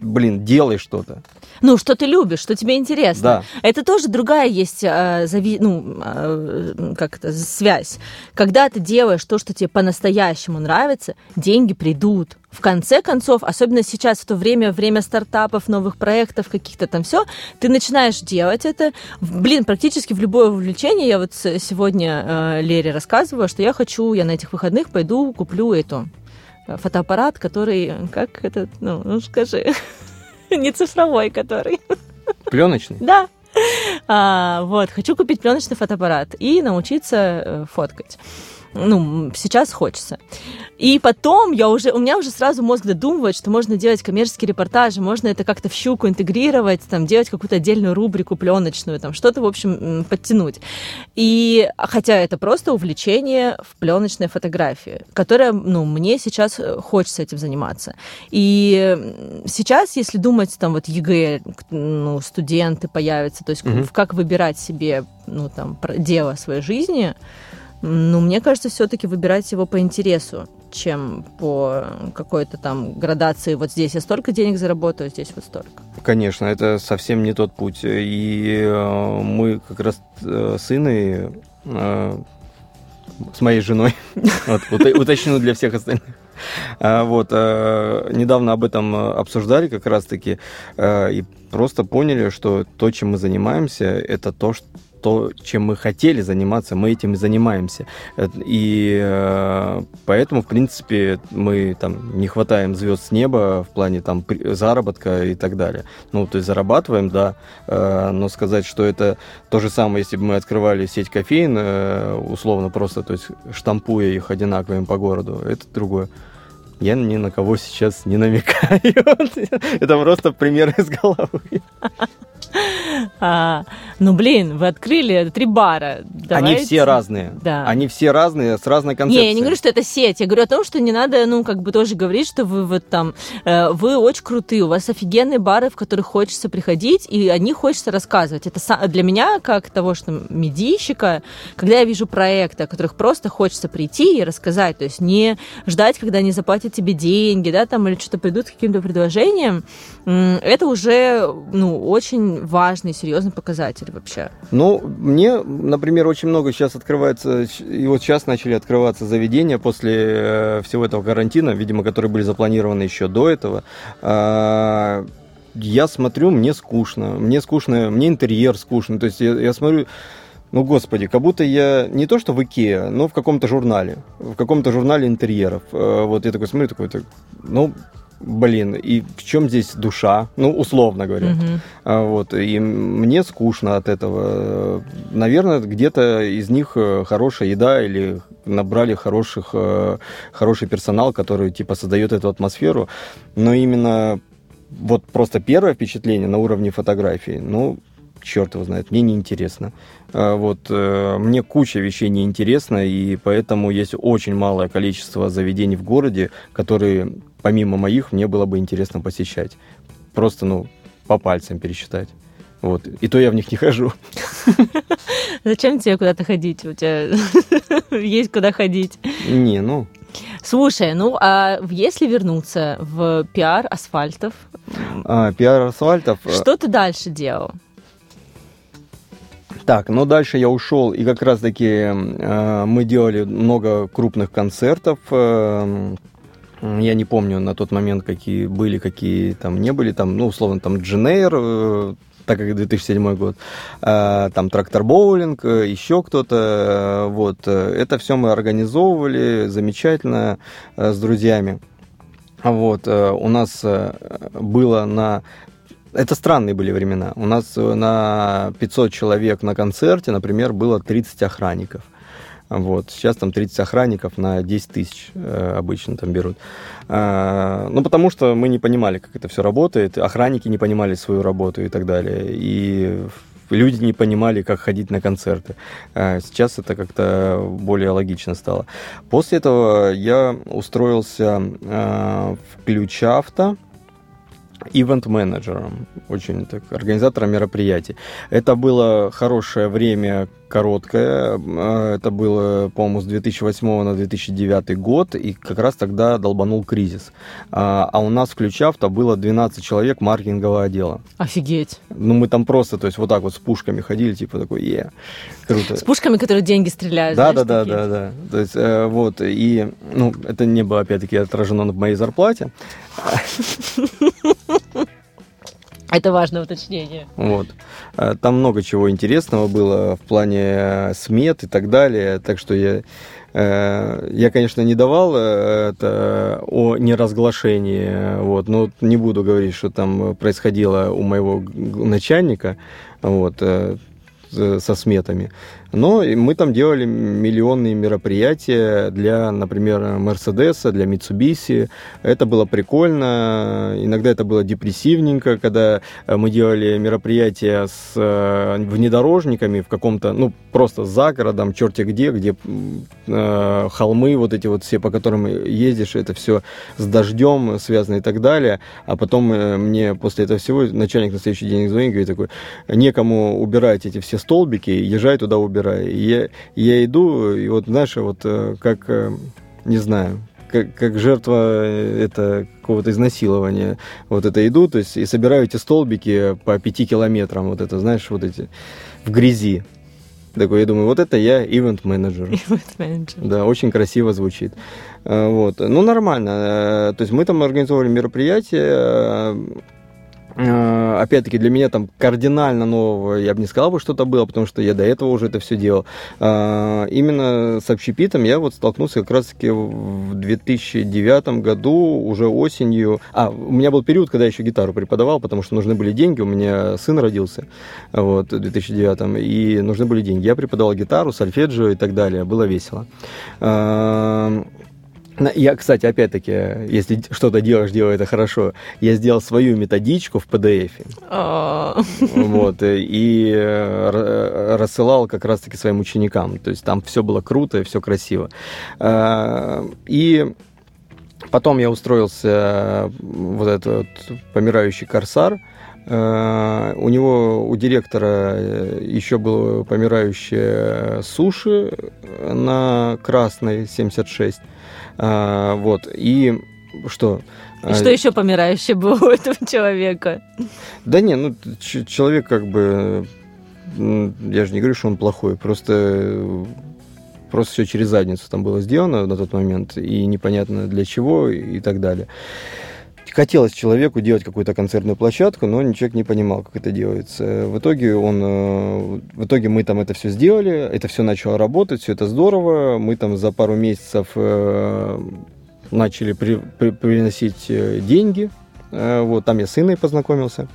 блин, делай что-то. Ну, что ты любишь, что тебе интересно. Да. Это тоже другая есть э, зави... ну, э, как это, связь. Когда ты делаешь то, что тебе по-настоящему нравится, деньги придут. В конце концов, особенно сейчас, в то время, время стартапов, новых проектов, каких-то там все, ты начинаешь делать это. Блин, практически в любое увлечение. Я вот сегодня э, Лере рассказывала, что я хочу, я на этих выходных пойду куплю эту фотоаппарат, который, как это, ну, ну скажи, не цифровой, который. Пленочный? Да. А, вот, хочу купить пленочный фотоаппарат и научиться э, фоткать ну, сейчас хочется. И потом я уже, у меня уже сразу мозг додумывает, что можно делать коммерческие репортажи, можно это как-то в щуку интегрировать, там, делать какую-то отдельную рубрику пленочную, там, что-то, в общем, подтянуть. И хотя это просто увлечение в пленочной фотографии, которое, ну, мне сейчас э, хочется этим заниматься. И сейчас, если думать, там, вот ЕГЭ, ну, студенты появятся, то есть mm-hmm. как выбирать себе, ну, там, дело своей жизни, ну, мне кажется, все-таки выбирать его по интересу, чем по какой-то там градации. Вот здесь я столько денег заработаю, здесь вот столько. Конечно, это совсем не тот путь. И э, мы как раз э, с Инной, э, с моей женой, вот, уточню для всех остальных, а, вот, недавно об этом обсуждали как раз-таки и просто поняли, что то, чем мы занимаемся, это то, то, чем мы хотели заниматься, мы этим и занимаемся. И э, поэтому, в принципе, мы там не хватаем звезд с неба в плане там заработка и так далее. Ну, то есть зарабатываем, да, э, но сказать, что это то же самое, если бы мы открывали сеть кофеин, э, условно просто, то есть штампуя их одинаковыми по городу, это другое. Я ни на кого сейчас не намекаю. Это просто пример из головы. А, ну, блин, вы открыли три бара. Давайте... Они все разные. Да. Они все разные, с разной концепцией. Не, я не говорю, что это сеть. Я говорю о том, что не надо, ну, как бы тоже говорить, что вы вот там, э, вы очень крутые, у вас офигенные бары, в которых хочется приходить, и о них хочется рассказывать. Это для меня, как того, что медийщика, когда я вижу проекты, о которых просто хочется прийти и рассказать, то есть не ждать, когда они заплатят тебе деньги, да, там, или что-то придут с каким-то предложением, это уже, ну, очень важный, серьезный показатель вообще. Ну, мне, например, очень много сейчас открывается, и вот сейчас начали открываться заведения после э, всего этого карантина, видимо, которые были запланированы еще до этого. А, я смотрю, мне скучно, мне скучно, мне интерьер скучно, то есть я, я смотрю, ну, господи, как будто я не то что в Икеа, но в каком-то журнале, в каком-то журнале интерьеров. Э, вот я такой смотрю, такой, ну, блин, и в чем здесь душа? Ну, условно говоря. Угу. Вот, и мне скучно от этого. Наверное, где-то из них э, хорошая еда или набрали хороших, э, хороший персонал, который, типа, создает эту атмосферу. Но именно вот просто первое впечатление на уровне фотографии, ну, черт его знает, мне неинтересно. А, вот, э, мне куча вещей неинтересна, и поэтому есть очень малое количество заведений в городе, которые, помимо моих, мне было бы интересно посещать. Просто, ну, по пальцам пересчитать. Вот. И то я в них не хожу. Зачем тебе куда-то ходить? У тебя есть куда ходить. Не, ну... Слушай, ну а если вернуться в пиар асфальтов? А, пиар асфальтов... Э, что ты дальше делал? Так, но дальше я ушел, и как раз-таки э, мы делали много крупных концертов. Э, я не помню на тот момент, какие были, какие там не были. Там, ну, условно, там Дженейр, э, так как 2007 год, э, там Трактор Боулинг, э, еще кто-то. Вот. Это все мы организовывали замечательно с друзьями. Вот, у нас было на это странные были времена. У нас на 500 человек на концерте, например, было 30 охранников. Вот. Сейчас там 30 охранников на 10 тысяч э, обычно там берут. А, ну, потому что мы не понимали, как это все работает. Охранники не понимали свою работу и так далее. И люди не понимали, как ходить на концерты. А сейчас это как-то более логично стало. После этого я устроился э, в Ключ Авто ивент-менеджером, очень так, организатором мероприятий. Это было хорошее время, короткое. А, это было, по-моему, с 2008 на 2009 год, и как раз тогда долбанул кризис. А, а у нас в Ключавто было 12 человек маркетингового отдела. Офигеть. Ну, мы там просто, то есть, вот так вот с пушками ходили, типа такой, е, круто. С пушками, которые деньги стреляют, Да, знаешь, да, да, да, да. То есть, э, вот, и, ну, это не было, опять-таки, отражено в моей зарплате. Это важное уточнение. Вот. А, там много чего интересного было в плане э, смет и так далее. Так что я, э, я конечно, не давал э, это о неразглашении. Вот, но не буду говорить, что там происходило у моего начальника. Вот, со сметами. Но мы там делали миллионные мероприятия для, например, Мерседеса, для Mitsubishi. Это было прикольно. Иногда это было депрессивненько, когда э, мы делали мероприятия с э, внедорожниками в каком-то, ну, просто за городом, черти где, где э, холмы вот эти вот все, по которым ездишь, это все с дождем связано и так далее. А потом э, мне после этого всего начальник на следующий день звонит и говорит такой, некому убирать эти все столбики, езжай туда убирать убираю. И я, я иду, и вот, знаешь, вот э, как, э, не знаю, как, как жертва э, это какого-то изнасилования. Вот это иду, то есть и собираю эти столбики по пяти километрам, вот это, знаешь, вот эти в грязи. Такой, я думаю, вот это я ивент-менеджер. Ивент-менеджер. Да, очень красиво звучит. Вот. Ну, нормально. То есть мы там организовали мероприятие, опять-таки, для меня там кардинально нового, я бы не сказал бы, что-то было, потому что я до этого уже это все делал. Э, именно с общепитом я вот столкнулся как раз-таки в 2009 году, уже осенью. А, у меня был период, когда я еще гитару преподавал, потому что нужны были деньги, у меня сын родился вот, в 2009, и нужны были деньги. Я преподавал гитару, сольфеджио и так далее, было весело. Я, кстати, опять-таки, если что-то делаешь, делай это хорошо. Я сделал свою методичку в PDF. А. вот, э, и э, рассылал как раз-таки своим ученикам. То есть там все было круто и все красиво. А, и потом я устроился вот этот помирающий корсар. А, у него, у директора еще было помирающее суши на красной 76. А, вот, и что? И что еще помирающее было у этого человека? Да не, ну, человек как бы... Я же не говорю, что он плохой, просто просто все через задницу там было сделано на тот момент, и непонятно для чего, и так далее. Хотелось человеку делать какую-то концертную площадку, но человек не понимал, как это делается. В итоге, он, э, в итоге мы там это все сделали, это все начало работать, все это здорово. Мы там за пару месяцев э, начали при, при, приносить э, деньги. Вот, там я с сыном познакомился.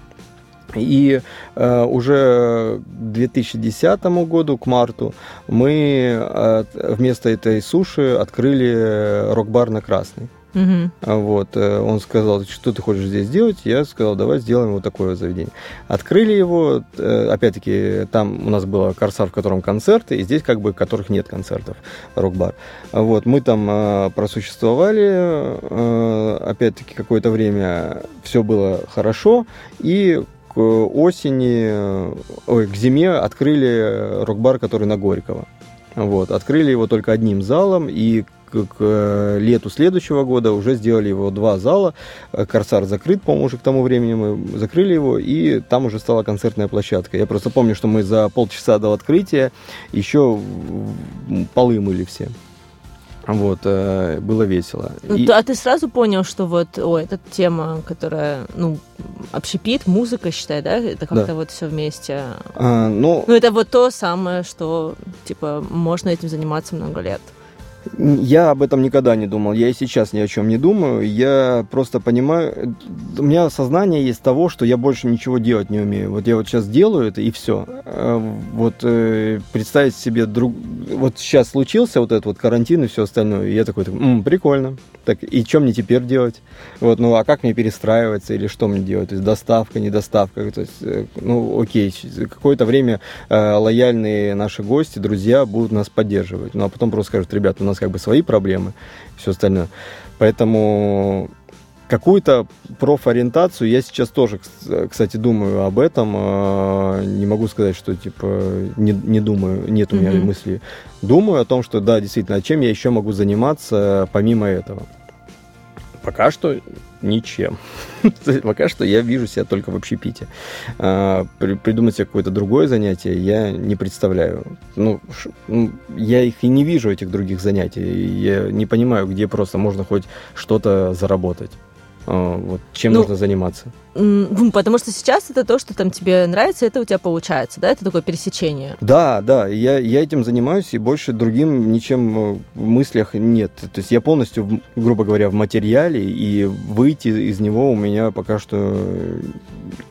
И э, уже к 2010 году, к марту, мы э, вместо этой суши открыли рок-бар на Красный. Угу. Вот, э, он сказал, что ты хочешь здесь делать? Я сказал, давай сделаем вот такое заведение. Открыли его, э, опять-таки, там у нас было корсар, в котором концерты, и здесь как бы, которых нет концертов, рок-бар. Вот, мы там э, просуществовали, опять-таки, какое-то время все было хорошо, и к осени, ой, к зиме открыли рок-бар, который на Горького. Вот, открыли его только одним залом, и к э, лету следующего года уже сделали его два зала. Э, Корсар закрыт, по-моему, уже к тому времени мы закрыли его, и там уже стала концертная площадка. Я просто помню, что мы за полчаса до открытия еще полы мыли все. Вот, э, было весело. Ну, и... А ты сразу понял, что вот, о, эта тема, которая, ну, общепит, музыка, считай, да? Это как-то да. вот все вместе. А, ну... ну, это вот то самое, что, типа, можно этим заниматься много лет. Я об этом никогда не думал. Я и сейчас ни о чем не думаю. Я просто понимаю, у меня сознание есть того, что я больше ничего делать не умею. Вот я вот сейчас делаю это и все. Э, вот э, представить себе друг, вот сейчас случился вот этот вот карантин и все остальное, и я такой, М, прикольно. Так и что мне теперь делать? Вот, ну а как мне перестраиваться или что мне делать? То есть доставка, не доставка. То есть, э, ну окей, какое-то время э, лояльные наши гости, друзья будут нас поддерживать. Ну а потом просто скажут, ребят, у нас как бы свои проблемы, все остальное. Поэтому какую-то профориентацию я сейчас тоже, кстати, думаю об этом. А, не могу сказать, что типа не, не думаю, нет у меня mm-hmm. мысли. Думаю о том, что да, действительно, чем я еще могу заниматься помимо этого. Пока что ничем. Пока что я вижу себя только в общепите. А, придумать себе какое-то другое занятие я не представляю. Ну, ну, я их и не вижу, этих других занятий. Я не понимаю, где просто можно хоть что-то заработать. А, вот, чем ну, нужно заниматься? Потому что сейчас это то, что там тебе нравится, это у тебя получается, да? Это такое пересечение. Да, да, я, я этим занимаюсь, и больше другим ничем э, в мыслях нет. То есть я полностью, грубо говоря, в материале, и выйти из него у меня пока что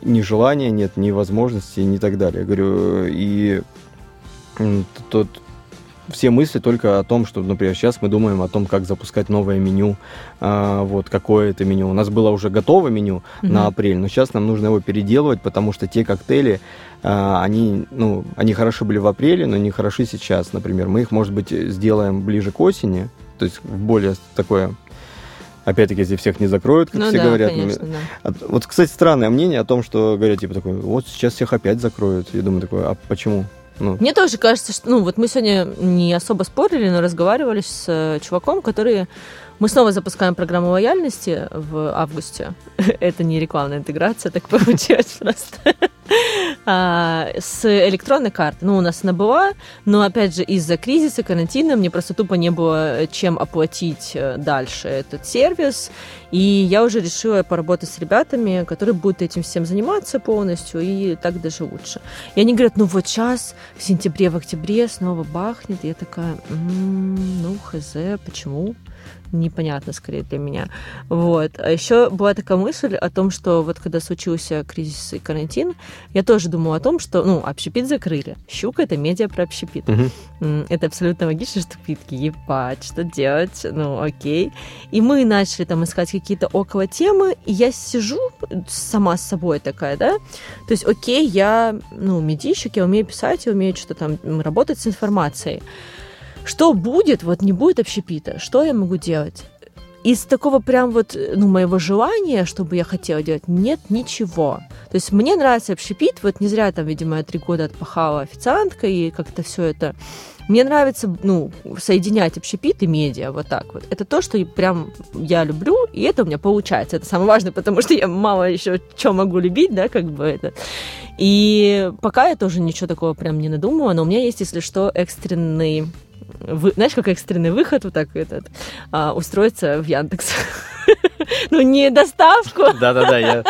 ни желания нет, ни возможности, ни так далее. Я говорю, и тот, все мысли только о том, что, например, сейчас мы думаем о том, как запускать новое меню, а, вот какое это меню. У нас было уже готовое меню mm-hmm. на апрель, но сейчас нам нужно его переделывать, потому что те коктейли, а, они, ну, они хороши были в апреле, но не хороши сейчас, например. Мы их, может быть, сделаем ближе к осени, то есть в более такое Опять-таки, если всех не закроют, как ну, все да, говорят. Конечно, да. Вот, кстати, странное мнение о том, что говорят, типа, такой, вот сейчас всех опять закроют. Я думаю, такой, а почему? Ну. Мне тоже кажется, что, ну, вот мы сегодня не особо спорили, но разговаривали с э, чуваком, который... Мы снова запускаем программу лояльности в августе. Это не рекламная интеграция, так получилось просто. а, с электронной карты. Ну, у нас она была, но, опять же, из-за кризиса, карантина, мне просто тупо не было чем оплатить э, дальше этот сервис. И я уже решила поработать с ребятами, которые будут этим всем заниматься полностью, и так даже лучше. И они говорят, ну вот сейчас, в сентябре, в октябре снова бахнет. И я такая, м-м, ну, хз, почему? Непонятно скорее для меня. Вот. А еще была такая мысль о том, что вот когда случился кризис и карантин, я тоже думала о том, что, ну, общепит закрыли. Щука — это медиа про общепит. Угу. Это абсолютно логично, что питки, ебать, что делать? Ну, окей. И мы начали там искать какие-то около темы, и я сижу сама с собой такая, да, то есть, окей, я, ну, медийщик, я умею писать, я умею что-то там работать с информацией. Что будет, вот не будет общепита, что я могу делать? Из такого прям вот, ну, моего желания, чтобы я хотела делать, нет ничего. То есть мне нравится общепит, вот не зря там, видимо, я три года отпахала официанткой, и как-то все это... Мне нравится, ну, соединять общепит и медиа, вот так вот. Это то, что прям я люблю, и это у меня получается. Это самое важное, потому что я мало еще что могу любить, да, как бы это. И пока я тоже ничего такого прям не надумала, но у меня есть, если что, экстренный вы, знаешь, как экстренный выход, вот так этот, а, устроиться в Яндекс. Ну, не доставку. Да-да-да, я...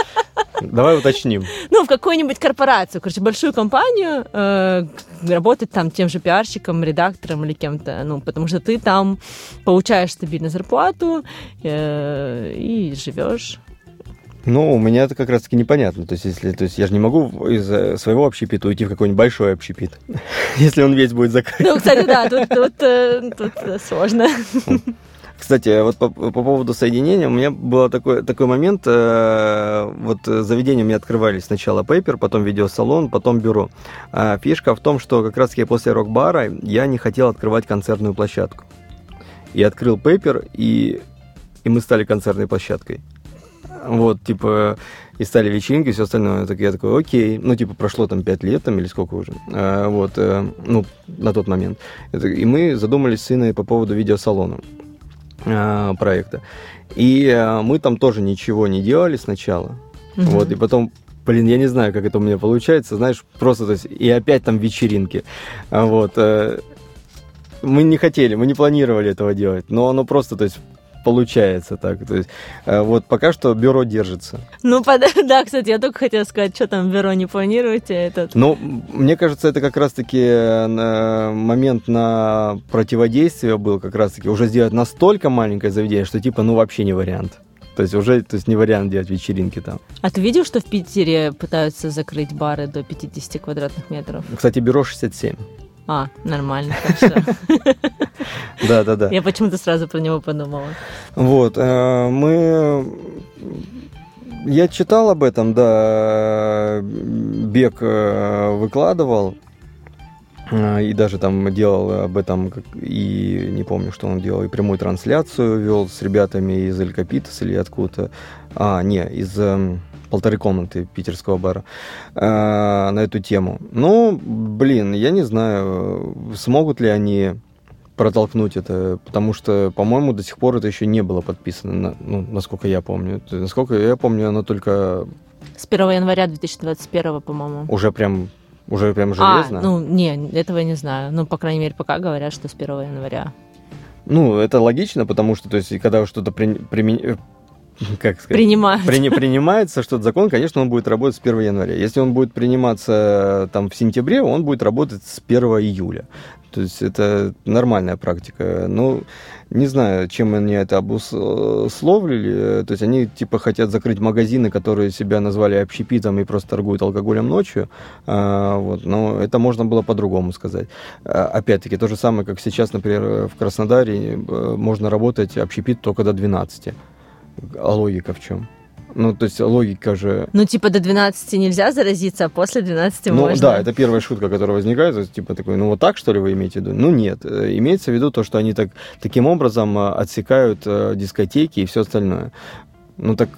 Давай уточним. Ну, в какую-нибудь корпорацию, короче, большую компанию, э, работать там тем же пиарщиком, редактором или кем-то, ну, потому что ты там получаешь стабильную зарплату э, и живешь ну, у меня это как раз-таки непонятно. То есть, если, то есть я же не могу из своего общепита уйти в какой-нибудь большой общепит, если он весь будет закрыт. Ну, кстати, да, тут, тут, э, тут сложно. Кстати, вот по, по поводу соединения, у меня был такой, такой момент, э, вот заведения у меня открывались сначала Paper, потом видеосалон, потом бюро. А фишка в том, что как раз-таки после рок-бара я не хотел открывать концертную площадку. И открыл Paper, и, и мы стали концертной площадкой. Вот, типа, и стали вечеринки и все остальное. Так я такой, окей. Ну, типа, прошло там пять лет там или сколько уже. А, вот, а, ну, на тот момент. И мы задумались с Иной по поводу видеосалона а, проекта. И а, мы там тоже ничего не делали сначала. Угу. Вот, и потом Блин, я не знаю, как это у меня получается, знаешь, просто, то есть, и опять там вечеринки. Вот. Э, мы не хотели, мы не планировали этого делать, но оно просто, то есть, получается так. То есть э, вот пока что бюро держится. Ну, да, кстати, я только хотела сказать, что там бюро не планируете этот. Ну, мне кажется, это как раз-таки э, момент на противодействие был как раз-таки уже сделать настолько маленькое заведение, что типа, ну, вообще не вариант. То есть уже то есть не вариант делать вечеринки там. А ты видел, что в Питере пытаются закрыть бары до 50 квадратных метров? Кстати, бюро 67. А, нормально, Да, да, да. Я почему-то сразу про него подумала. Вот, э, мы... Я читал об этом, да, Бег э, выкладывал, э, и даже там делал об этом, и не помню, что он делал, и прямую трансляцию вел с ребятами из Эль Капитас или откуда-то. А, не, из эм, полторы комнаты питерского бара э, на эту тему. Ну, блин, я не знаю, смогут ли они протолкнуть это, потому что, по-моему, до сих пор это еще не было подписано, на, ну, насколько я помню. Насколько я помню, оно только... С 1 января 2021, по-моему. Уже прям уже прям железно? А, ну, не, этого я не знаю. Ну, по крайней мере, пока говорят, что с 1 января. Ну, это логично, потому что, то есть, когда что-то при, при, как сказать, принимается. При, принимается что-то закон, конечно, он будет работать с 1 января. Если он будет приниматься там в сентябре, он будет работать с 1 июля. То есть это нормальная практика. Ну, не знаю, чем они это обусловили. То есть они типа хотят закрыть магазины, которые себя назвали общепитом и просто торгуют алкоголем ночью. А, вот. Но это можно было по-другому сказать. А, опять-таки, то же самое, как сейчас, например, в Краснодаре э, можно работать общепит только до 12. А логика в чем? Ну, то есть логика же... Ну, типа до 12 нельзя заразиться, а после 12 ну, можно. Ну, да, это первая шутка, которая возникает. То есть, типа такой, ну, вот так, что ли, вы имеете в виду? Ну, нет. Э, имеется в виду то, что они так, таким образом э, отсекают э, дискотеки и все остальное. Ну, так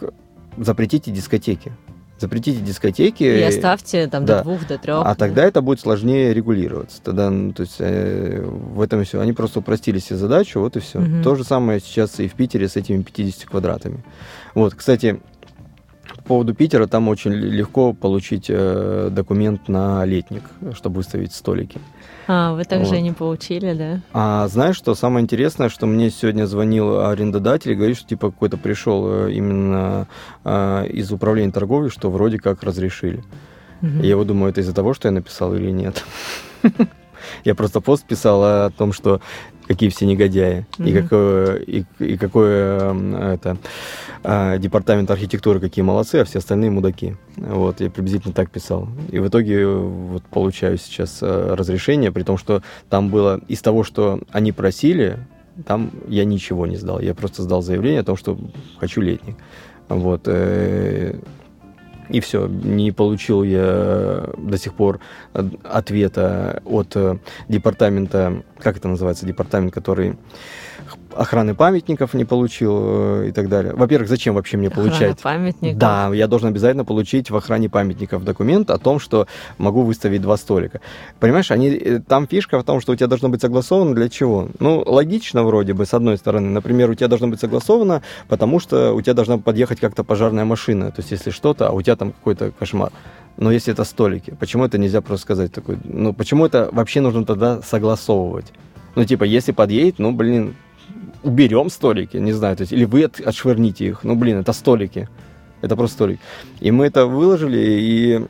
запретите дискотеки запретите дискотеки. И оставьте там да. до двух, до трех. А да. тогда это будет сложнее регулироваться. Тогда, ну, то есть э, в этом все. Они просто упростили себе задачу, вот и все. Угу. То же самое сейчас и в Питере с этими 50 квадратами. Вот, кстати, по поводу Питера, там очень легко получить э, документ на летник, чтобы выставить столики. А, вы также вот. не получили, да? А знаешь, что самое интересное, что мне сегодня звонил арендодатель и говорит, что типа какой-то пришел э, именно э, из управления торговли, что вроде как разрешили. Угу. Я вот думаю, это из-за того, что я написал или нет. Я просто пост писал о том, что какие все негодяи, mm-hmm. и какое, и, и какое это, а, департамент архитектуры, какие молодцы, а все остальные мудаки. Вот, я приблизительно так писал. И в итоге вот получаю сейчас э, разрешение, при том, что там было из того, что они просили, там я ничего не сдал. Я просто сдал заявление о том, что хочу летник. Вот. И все, не получил я до сих пор ответа от э, департамента, как это называется, департамент, который охраны памятников не получил э, и так далее. Во-первых, зачем вообще мне Охрана получать? памятников? Да, я должен обязательно получить в охране памятников документ о том, что могу выставить два столика. Понимаешь, они, э, там фишка в том, что у тебя должно быть согласовано для чего? Ну, логично вроде бы, с одной стороны. Например, у тебя должно быть согласовано, потому что у тебя должна подъехать как-то пожарная машина. То есть, если что-то, а у тебя там какой-то кошмар. Но если это столики, почему это нельзя просто сказать такой? Ну, почему это вообще нужно тогда согласовывать? Ну, типа, если подъедет, ну, блин, уберем столики, не знаю, то есть, или вы от, отшвырните их. Ну, блин, это столики. Это просто столик. И мы это выложили, и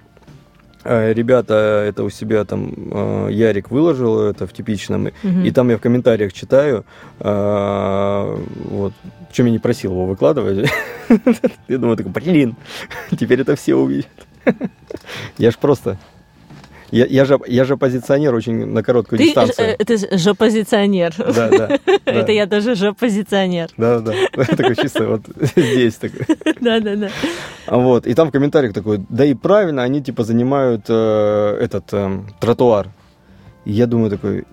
э, ребята это у себя там, э, Ярик выложил это в типичном, угу. и там я в комментариях читаю, э, вот, чем я не просил его выкладывать. Я думаю, такой, блин, теперь это все увидят. Я ж просто я, я, же, я же позиционер очень на короткую ты, дистанцию. Ты же позиционер. Да, да. Это я тоже же позиционер. Да, да. Такой чисто вот здесь такой. Да, да, да. Вот. И там в комментариях такой, да и правильно, они типа занимают э, этот э, тротуар. И я думаю такой,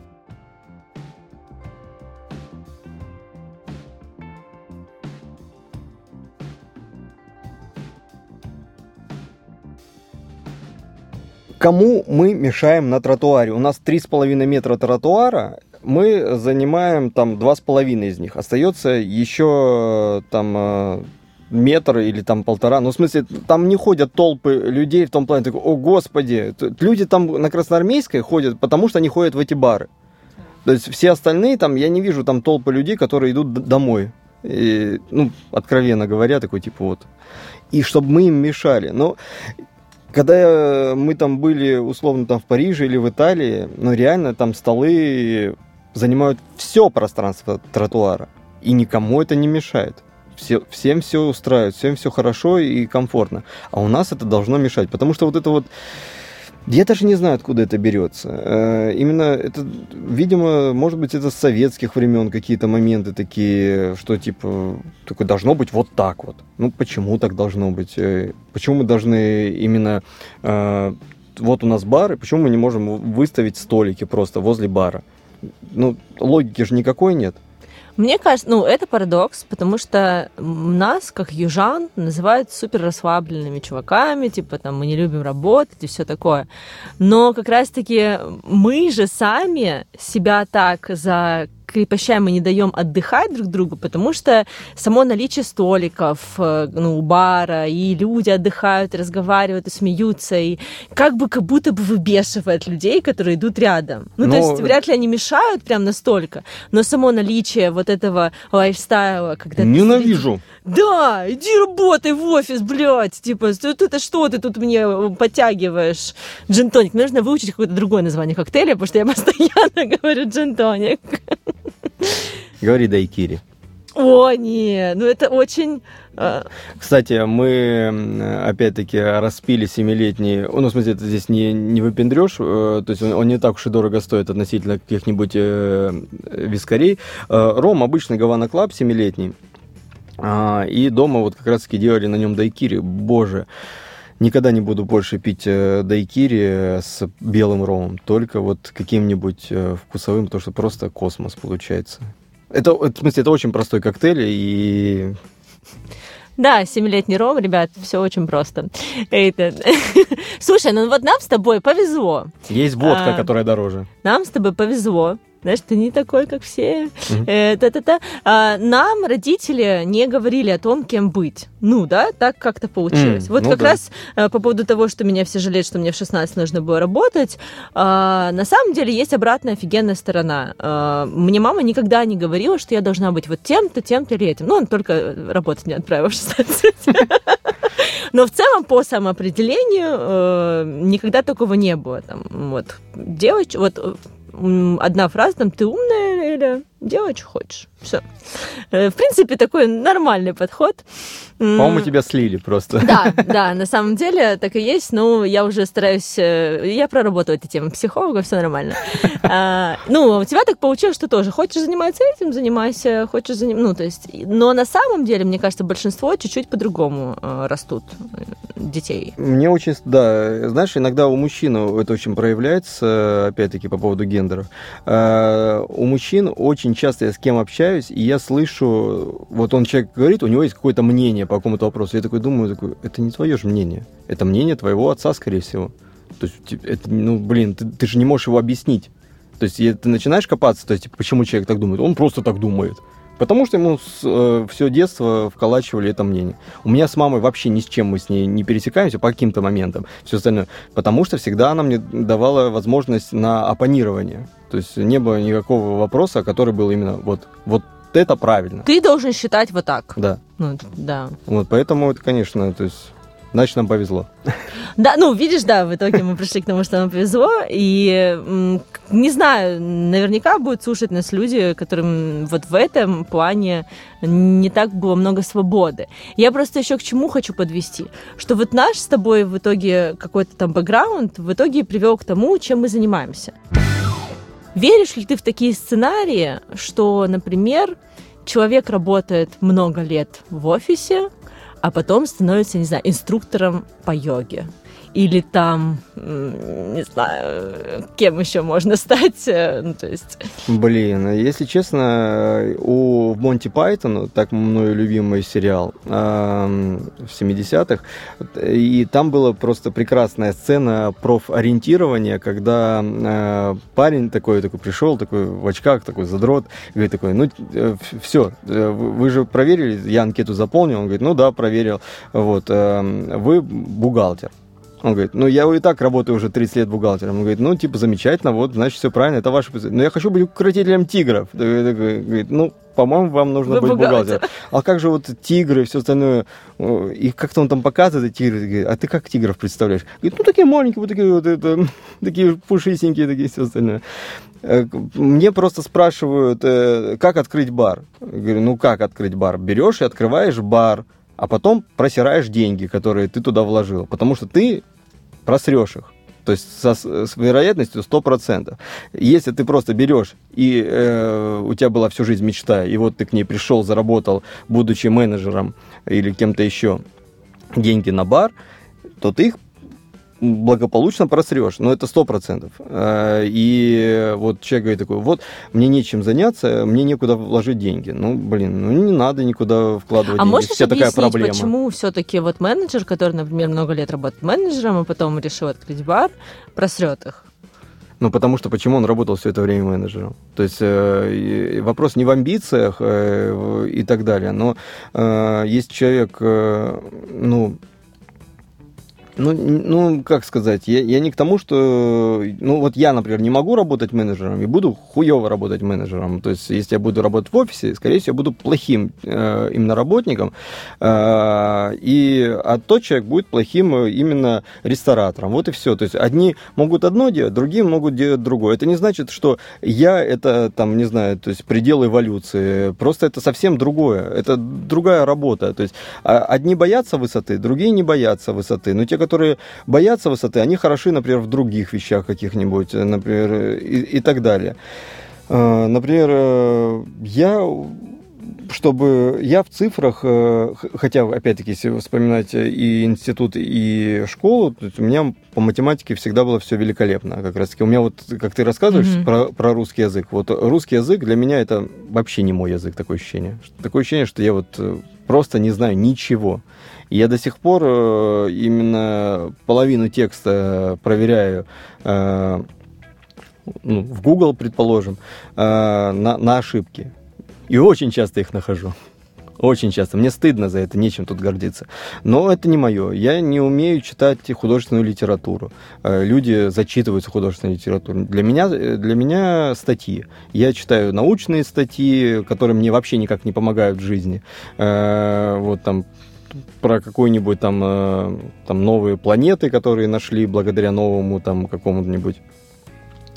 кому мы мешаем на тротуаре? У нас 3,5 метра тротуара, мы занимаем там 2,5 из них. Остается еще там э, метр или там полтора. Ну, в смысле, там не ходят толпы людей в том плане, такой, о, господи. Люди там на Красноармейской ходят, потому что они ходят в эти бары. То есть все остальные там, я не вижу там толпы людей, которые идут домой. И, ну, откровенно говоря, такой типа вот. И чтобы мы им мешали. Но когда мы там были, условно, там в Париже или в Италии, ну, реально там столы занимают все пространство тротуара. И никому это не мешает. Все, всем все устраивает, всем все хорошо и комфортно. А у нас это должно мешать. Потому что вот это вот я даже не знаю, откуда это берется. Э, именно это, видимо, может быть, это с советских времен какие-то моменты такие, что типа такое должно быть вот так вот. Ну почему так должно быть? Э, почему мы должны именно э, вот у нас бары, почему мы не можем выставить столики просто возле бара? Ну, логики же никакой нет. Мне кажется, ну, это парадокс, потому что нас, как южан, называют супер расслабленными чуваками, типа, там, мы не любим работать и все такое. Но как раз-таки мы же сами себя так за крепощам мы не даем отдыхать друг другу, потому что само наличие столиков, э, ну, бара, и люди отдыхают, разговаривают и смеются, и как бы как будто бы выбешивает людей, которые идут рядом. Ну, но... то есть вряд ли они мешают прям настолько, но само наличие вот этого лайфстайла, когда... Ненавижу! Да, иди работай в офис, блядь, типа, это что ты тут мне подтягиваешь? Джинтоник. Нужно выучить какое-то другое название коктейля, потому что я постоянно говорю джинтоник. Говори дайкири. О, не, ну это очень... А, Кстати, мы опять-таки распили семилетний, ну, в смысле, это здесь не, не выпендрёж, э, то есть он, он не так уж и дорого стоит относительно каких-нибудь э, вискарей. Э, ром обычный Havana Club семилетний, а, и дома вот как раз-таки делали на нем дайкири. Боже, никогда не буду больше пить дайкири с белым ромом, только вот каким-нибудь вкусовым, потому что просто космос получается. Это, в смысле, это очень простой коктейль, и да, семилетний ром, ребят, все очень просто. Слушай, ну вот нам с тобой повезло. Есть водка, а, которая дороже. Нам с тобой повезло, знаешь, ты не такой, как все. Э, та-та-та. А, нам родители не говорили о том, кем быть. Ну, да, так как-то получилось. Вот ну как да. раз э, по поводу того, что меня все жалеют, что мне в 16 нужно было работать, а, на самом деле есть обратная офигенная сторона. А, мне мама никогда не говорила, что я должна быть вот тем-то, тем-то или этим. Ну, он только работать не отправил в 16. Но в целом по самоопределению э, никогда такого не было. Там, вот, девочка, вот э, одна фраза, там, ты умная или делай, что хочешь. Все. В принципе, такой нормальный подход. По-моему, тебя слили просто. да, да, на самом деле так и есть. Ну, я уже стараюсь... э, Я проработала эту тему психолога, все нормально. А, Ну, у тебя так получилось, что тоже хочешь заниматься этим, занимайся, хочешь заниматься... Ну, то есть... Но на самом деле, мне кажется, большинство чуть-чуть по-другому э, растут э, детей. Мне очень, да, знаешь, иногда у мужчин это очень проявляется, опять-таки, по поводу гендеров. Э, У мужчин очень часто я с кем общаюсь, и я слышу, вот он человек говорит, у него есть какое-то мнение по какому-то вопросу. Я такой думаю, такой, это не твое же мнение, это мнение твоего отца, скорее всего. То есть, ти- это, ну, блин, ты, ты же не можешь его объяснить. То есть, ты начинаешь копаться, то есть, типа, почему человек так думает? Он просто так думает. Потому что ему все детство вколачивали это мнение. У меня с мамой вообще ни с чем мы с ней не пересекаемся по каким-то моментам. Все остальное. Потому что всегда она мне давала возможность на оппонирование. То есть не было никакого вопроса, который был именно вот, вот это правильно. Ты должен считать вот так. Да. Ну, да. Вот поэтому это, конечно, то есть, значит, нам повезло. Да, ну, видишь, да, в итоге мы пришли к тому, что нам повезло. И не знаю, наверняка будут слушать нас люди, которым вот в этом плане не так было много свободы. Я просто еще к чему хочу подвести, что вот наш с тобой в итоге какой-то там бэкграунд в итоге привел к тому, чем мы занимаемся. Веришь ли ты в такие сценарии, что, например, человек работает много лет в офисе, а потом становится, не знаю, инструктором по йоге? Или там, не знаю, кем еще можно стать? э, Ну, то есть... Блин, если честно, у Монти Пайтона, так мною любимый сериал эм, в 70-х, и там была просто прекрасная сцена профориентирования, когда э, парень такой, такой пришел, такой в очках, такой задрот, говорит такой, ну, все, вы же проверили, я анкету заполнил, он говорит, ну да, проверил, вот, э, вы бухгалтер. Он говорит, ну я и так работаю уже 30 лет бухгалтером. Он говорит, ну типа замечательно, вот, значит, все правильно, это ваше... позиция. Но я хочу быть укротителем тигров. Говорит, ну, по-моему, вам нужно Вы быть бухгалтер. бухгалтером. А как же вот тигры и все остальное? И как-то он там показывает, эти тигры, говорит, а ты как тигров представляешь? Говорит, ну такие маленькие, вот такие вот, это, такие пушистенькие, такие все остальное. Э, Мне просто спрашивают, э, как открыть бар. Я говорю, ну как открыть бар? Берешь и открываешь бар, а потом просираешь деньги, которые ты туда вложил, потому что ты просрешь их. То есть со, с вероятностью 100%. Если ты просто берешь, и э, у тебя была всю жизнь мечта, и вот ты к ней пришел, заработал, будучи менеджером или кем-то еще, деньги на бар, то ты их благополучно просрешь, но это сто процентов. И вот человек говорит такой, вот мне нечем заняться, мне некуда вложить деньги. Ну, блин, ну не надо никуда вкладывать А деньги. можешь такая объяснить, проблема. почему все-таки вот менеджер, который, например, много лет работает менеджером, а потом решил открыть бар, просрет их? Ну, потому что почему он работал все это время менеджером? То есть э, вопрос не в амбициях э, и так далее, но э, есть человек, э, ну, ну, ну, как сказать, я, я не к тому, что, ну, вот я, например, не могу работать менеджером и буду хуево работать менеджером. То есть, если я буду работать в офисе, скорее всего, я буду плохим э, именно работником, э, и, а тот человек будет плохим э, именно ресторатором. Вот и все. То есть, одни могут одно делать, другие могут делать другое. Это не значит, что я это, там, не знаю, то есть, предел эволюции. Просто это совсем другое. Это другая работа. То есть, а- одни боятся высоты, другие не боятся высоты. Но те, которые боятся высоты, они хороши, например, в других вещах каких-нибудь, э, например, и, и так далее. Э, Например, э, я чтобы я в цифрах, хотя, опять-таки, если вспоминать и институт, и школу, то есть у меня по математике всегда было все великолепно. Как раз таки у меня вот, как ты рассказываешь Мгм. про, про русский язык, вот русский язык для меня это вообще не мой язык, такое ощущение. Такое ощущение, что я вот просто не знаю ничего. Я до сих пор э, именно половину текста проверяю э, ну, в Google, предположим, э, на, на ошибки. И очень часто их нахожу. Очень часто. Мне стыдно за это, нечем тут гордиться. Но это не мое. Я не умею читать художественную литературу. Э, люди зачитываются художественной литературой. Для меня, для меня статьи. Я читаю научные статьи, которые мне вообще никак не помогают в жизни. Э, вот там про какую-нибудь там, э, там новые планеты, которые нашли благодаря новому там какому-нибудь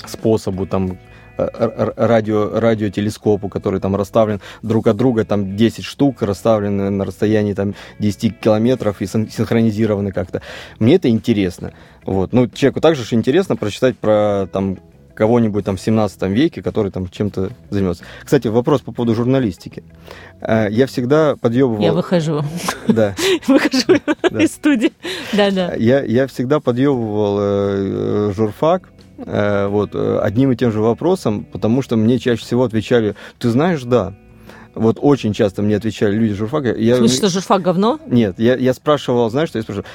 способу там радио, радиотелескопу, который там расставлен друг от друга, там 10 штук расставлены на расстоянии там 10 километров и синхронизированы как-то. Мне это интересно. Вот. Ну, человеку также же интересно прочитать про там кого-нибудь там в 17 веке, который там чем-то займется. Кстати, вопрос по поводу журналистики. Э, я всегда подъебывал... Я выхожу. Да. Выхожу из студии. Да-да. Я, я всегда подъебывал э, журфак, Э, вот, э, одним и тем же вопросом, потому что мне чаще всего отвечали, ты знаешь, да. Вот очень часто мне отвечали люди журфака. Я... В смысле, что журфак говно? Нет, я, я спрашивал, знаешь, что я спрашивал,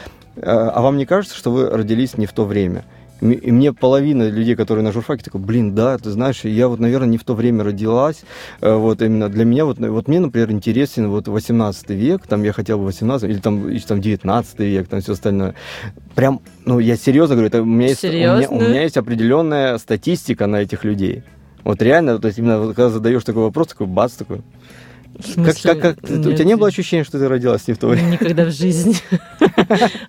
а вам не кажется, что вы родились не в то время? И мне половина людей, которые на журфаке, такой, блин, да, ты знаешь, я вот, наверное, не в то время родилась. Э, вот именно для меня, вот, вот мне, например, интересен вот 18 век, там я хотел бы 18, или там, или там 19 век, там все остальное. Прям, ну, я серьезно говорю, это у меня, есть, у, меня, у меня есть определенная статистика на этих людей. Вот реально, то есть именно когда задаешь такой вопрос, такой бац, такой, как, как, как, у тебя не было ощущения, что ты родилась не в то время? Никогда в жизни.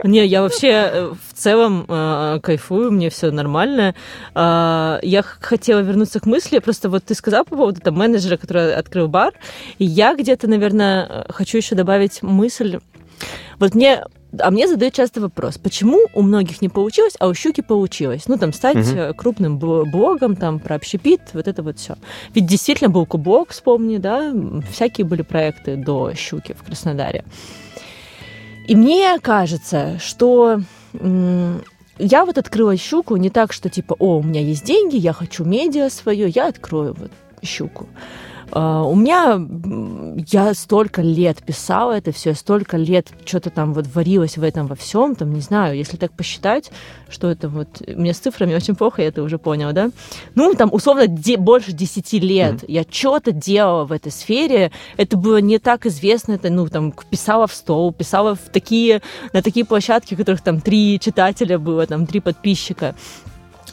Не, я вообще э, в целом э, кайфую, мне все нормально. Э, я хотела вернуться к мысли, просто вот ты сказал по поводу там, менеджера, который открыл бар, и я где-то, наверное, хочу еще добавить мысль. Вот мне а мне задают часто вопрос, почему у многих не получилось, а у Щуки получилось? Ну, там, стать угу. крупным блогом, там, про общепит, вот это вот все. Ведь действительно был Кубок, вспомни, да, всякие были проекты до Щуки в Краснодаре. И мне кажется, что я вот открыла щуку не так, что типа, о, у меня есть деньги, я хочу медиа свое, я открою вот щуку. А, у меня, я столько лет писала это все, столько лет что-то там вот варилось в этом во всем, там, не знаю, если так посчитать, что это вот, мне с цифрами очень плохо, я это уже поняла, да? Ну, там, условно, де, больше 10 лет mm-hmm. я что-то делала в этой сфере, это было не так известно, это, ну, там, писала в стол, писала в такие, на такие площадки, в которых там три читателя было, там, три подписчика.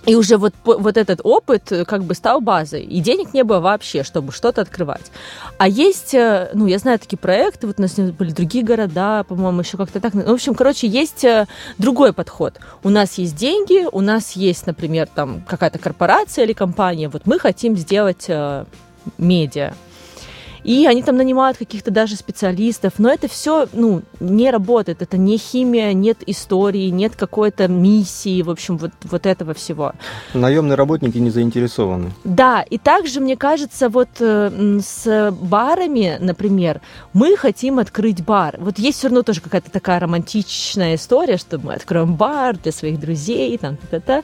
И уже вот, вот этот опыт э, как бы стал базой. И денег не было вообще, чтобы что-то открывать. А есть, э, ну, я знаю такие проекты, вот у нас были другие города, по-моему, еще как-то так. Ну, в общем, короче, есть э, другой подход. У нас есть деньги, у нас есть, например, там какая-то корпорация или компания. Вот мы хотим сделать медиа и они там нанимают каких-то даже специалистов, но это все, ну, не работает, это не химия, нет истории, нет какой-то миссии, в общем, вот, вот этого всего. Наемные работники не заинтересованы. Да, и также, мне кажется, вот э, с барами, например, мы хотим открыть бар. Вот есть все равно тоже какая-то такая романтичная история, что мы откроем бар для своих друзей, там, та-та-та.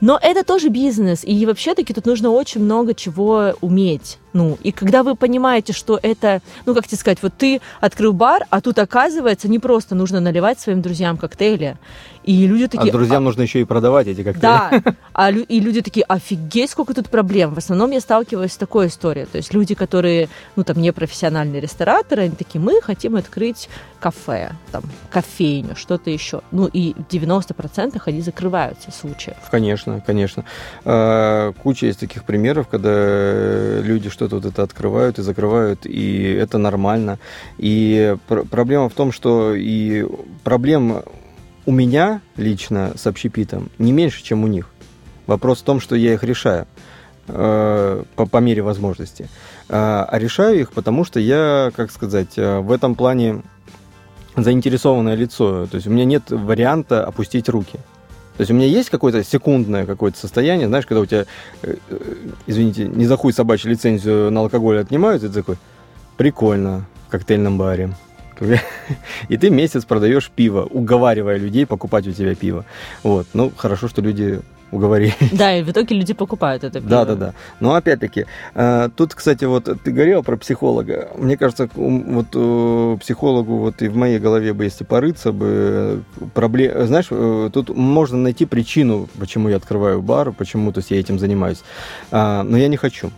Но это тоже бизнес, и вообще-таки тут нужно очень много чего уметь. Ну, и когда вы понимаете, что это, ну, как тебе сказать, вот ты открыл бар, а тут, оказывается, не просто нужно наливать своим друзьям коктейли, и люди такие... А друзьям а... нужно еще и продавать эти коктейли. Да, а, и люди такие, офигеть, сколько тут проблем. В основном я сталкиваюсь с такой историей. То есть люди, которые, ну, там, не профессиональные рестораторы, они такие, мы хотим открыть кафе, там, кофейню, что-то еще. Ну, и в 90% они закрываются случаев. Конечно, конечно. А, куча есть таких примеров, когда люди что-то вот это открывают и закрывают, и это нормально. И пр- проблема в том, что и проблем у меня лично с общепитом не меньше, чем у них. Вопрос в том, что я их решаю э, по, по мере возможности. Э, а решаю их, потому что я, как сказать, э, в этом плане заинтересованное лицо. То есть у меня нет варианта опустить руки. То есть у меня есть какое-то секундное какое-то состояние, знаешь, когда у тебя, э, э, извините, не за хуй собачью лицензию на алкоголь отнимают, и ты такой, прикольно, в коктейльном баре. И ты месяц продаешь пиво, уговаривая людей покупать у тебя пиво. Вот. Ну, хорошо, что люди уговорили. Да, и в итоге люди покупают это пиво. Да, да, да. Но опять-таки, э, тут, кстати, вот ты говорила про психолога. Мне кажется, вот психологу вот и в моей голове бы, если порыться бы, проблем, знаешь, э, тут можно найти причину, почему я открываю бар, почему, то есть я этим занимаюсь. А, но я не хочу.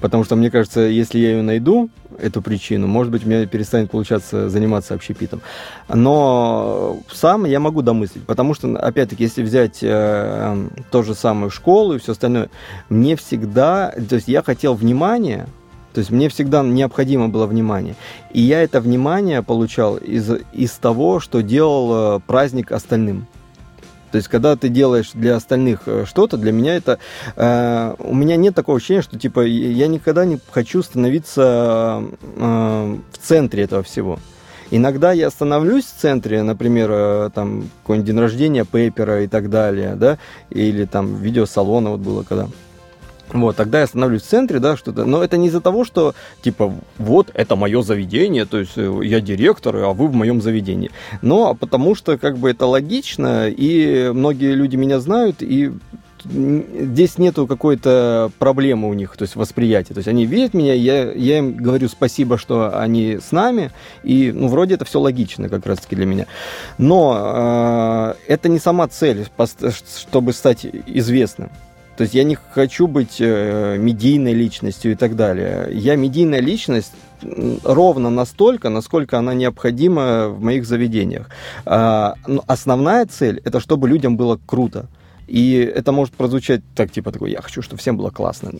Потому что, мне кажется, если я ее найду, эту причину, может быть, у меня перестанет получаться заниматься общепитом. Но сам я могу домыслить, потому что, опять-таки, если взять э, то же самое школу и все остальное, мне всегда, то есть я хотел внимания, то есть мне всегда необходимо было внимание. И я это внимание получал из, из того, что делал э, праздник остальным. То есть, когда ты делаешь для остальных э, что-то, для меня это... Э, у меня нет такого ощущения, что, типа, я никогда не хочу становиться э, в центре этого всего. Иногда я становлюсь в центре, например, э, там, какой-нибудь день рождения Пейпера и так далее, да, или там видеосалона вот было когда. Вот, тогда я становлюсь в центре, да, что-то. Но это не из-за того, что, типа, вот, это мое заведение, то есть э, я директор, а вы в моем заведении. Но потому что, как бы, это логично, и многие люди меня знают, и здесь нету какой-то проблемы у них, то есть восприятия. То есть они видят меня, я, я им говорю спасибо, что они с нами, и, ну, вроде это все логично как раз-таки для меня. Но э, это не сама цель, чтобы стать известным. То есть я не хочу быть э, медийной личностью и так далее. Я медийная личность ровно настолько, насколько она необходима в моих заведениях. А, но основная цель это чтобы людям было круто. И это может прозвучать так, типа такой, я хочу, чтобы всем было классно.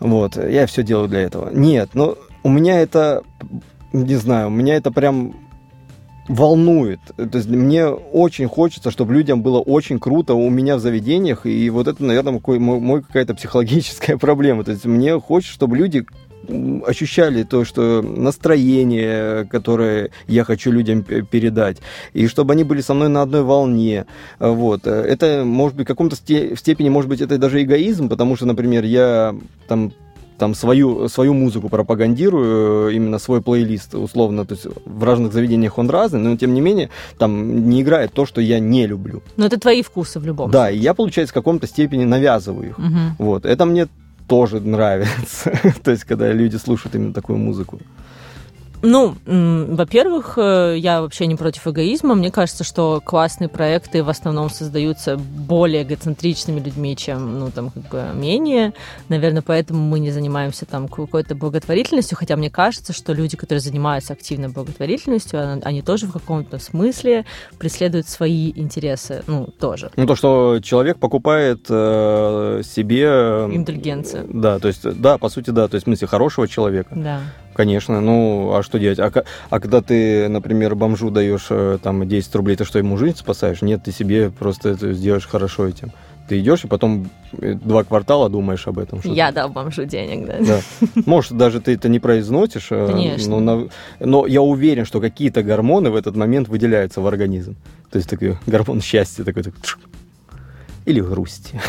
Вот, я все делаю для этого. Нет, но у меня это, не знаю, у меня это прям волнует. То есть мне очень хочется, чтобы людям было очень круто у меня в заведениях, и вот это, наверное, мой, мой какая-то психологическая проблема. То есть мне хочется, чтобы люди ощущали то, что настроение, которое я хочу людям передать, и чтобы они были со мной на одной волне. Вот. Это, может быть, в каком-то степени, может быть, это даже эгоизм, потому что, например, я там там свою, свою музыку пропагандирую, э, именно свой плейлист, условно, то есть в разных заведениях он разный, но тем не менее там не играет то, что я не люблю. Но это твои вкусы в любом Да, и я, получается, в каком-то степени навязываю их. Угу. Вот, это мне тоже нравится, то есть когда люди слушают именно такую музыку. Ну, во-первых, э, я вообще не против эгоизма. Мне кажется, что классные проекты в основном создаются более эгоцентричными людьми, чем, ну, там, как бы менее. Наверное, поэтому мы не занимаемся там какой-то благотворительностью, хотя мне кажется, что люди, которые занимаются активной благотворительностью, они тоже в каком-то смысле преследуют свои интересы, ну, тоже. Ну, то, что человек покупает э, себе... Индульгенцию. Да, то есть, да, по сути, да, то есть, в смысле, хорошего человека. Да. Конечно, ну а что делать? А, а когда ты, например, бомжу даешь э, там 10 рублей, ты что, ему жизнь спасаешь? Нет, ты себе просто это сделаешь хорошо этим. Ты идешь и потом э, два квартала думаешь об этом. Я дал бомжу денег, да. да. Может, даже ты это не произносишь, э, Конечно. Но, но я уверен, что какие-то гормоны в этот момент выделяются в организм. То есть такой гормон счастья такой, такой или грусти.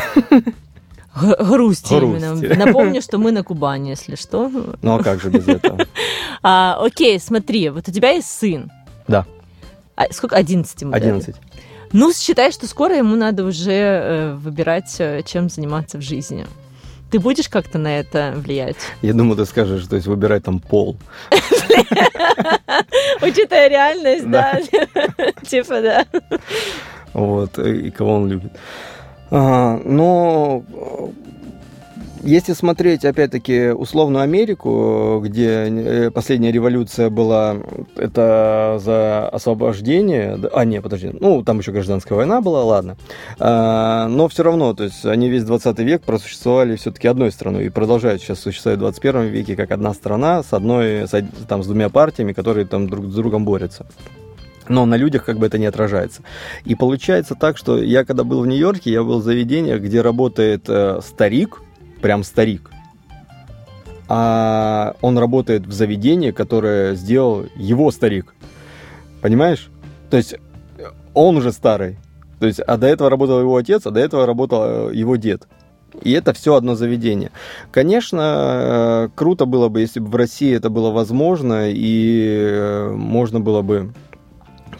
Грусти, грусти именно. Напомню, что мы на Кубани, если что. Ну а как же без этого? А, окей, смотри, вот у тебя есть сын. Да. А, сколько? 11 ему 11. Дали? Ну, считай, что скоро ему надо уже э, выбирать, э, чем заниматься в жизни. Ты будешь как-то на это влиять? Я думаю, ты скажешь, то есть выбирать там пол. Учитывая реальность, да. Типа, да. Вот, и кого он любит. Но если смотреть, опять-таки, условную Америку, где э, последняя революция была, это за освобождение, а, не, подожди, ну, там еще гражданская война была, ладно, а, но все равно, то есть они весь 20 век просуществовали все-таки одной страной и продолжают сейчас существовать в 21 веке как одна страна с одной, с, там, с двумя партиями, которые там друг с другом борются но на людях как бы это не отражается. И получается так, что я когда был в Нью-Йорке, я был в заведениях, где работает э, старик, прям старик, а он работает в заведении, которое сделал его старик. Понимаешь? То есть он уже старый. То есть, а до этого работал его отец, а до этого работал э, его дед. И это все одно заведение. Конечно, э, круто было бы, если бы в России это было возможно, и э, можно было бы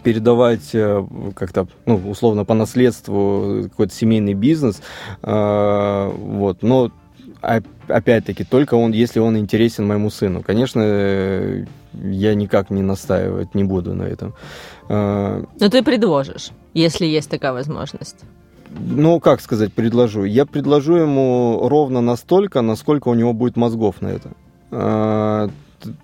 передавать э, как-то, ну, условно, по наследству какой-то семейный бизнес, э, вот, но опять-таки, только он, если он интересен моему сыну. Конечно, я никак не настаивать не буду на этом. Но ты предложишь, если есть такая возможность. Ну, как сказать, предложу? Я предложу ему ровно настолько, насколько у него будет мозгов на это.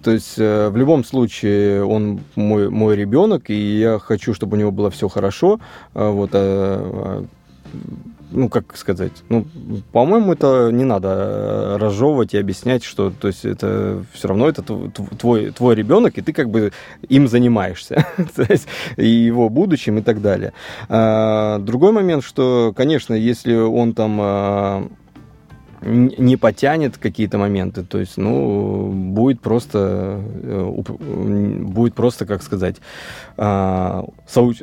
То есть э, в любом случае он мой, мой ребенок, и я хочу, чтобы у него было все хорошо. А вот, а, а, ну, как сказать, ну, по-моему, это не надо разжевывать и объяснять, что, то есть, это все равно это твой, твой ребенок, и ты как бы им занимаешься, то есть, и его будущим и так далее. другой момент, что, конечно, если он там не потянет какие-то моменты, то есть, ну, будет просто, э, будет просто, как сказать, а,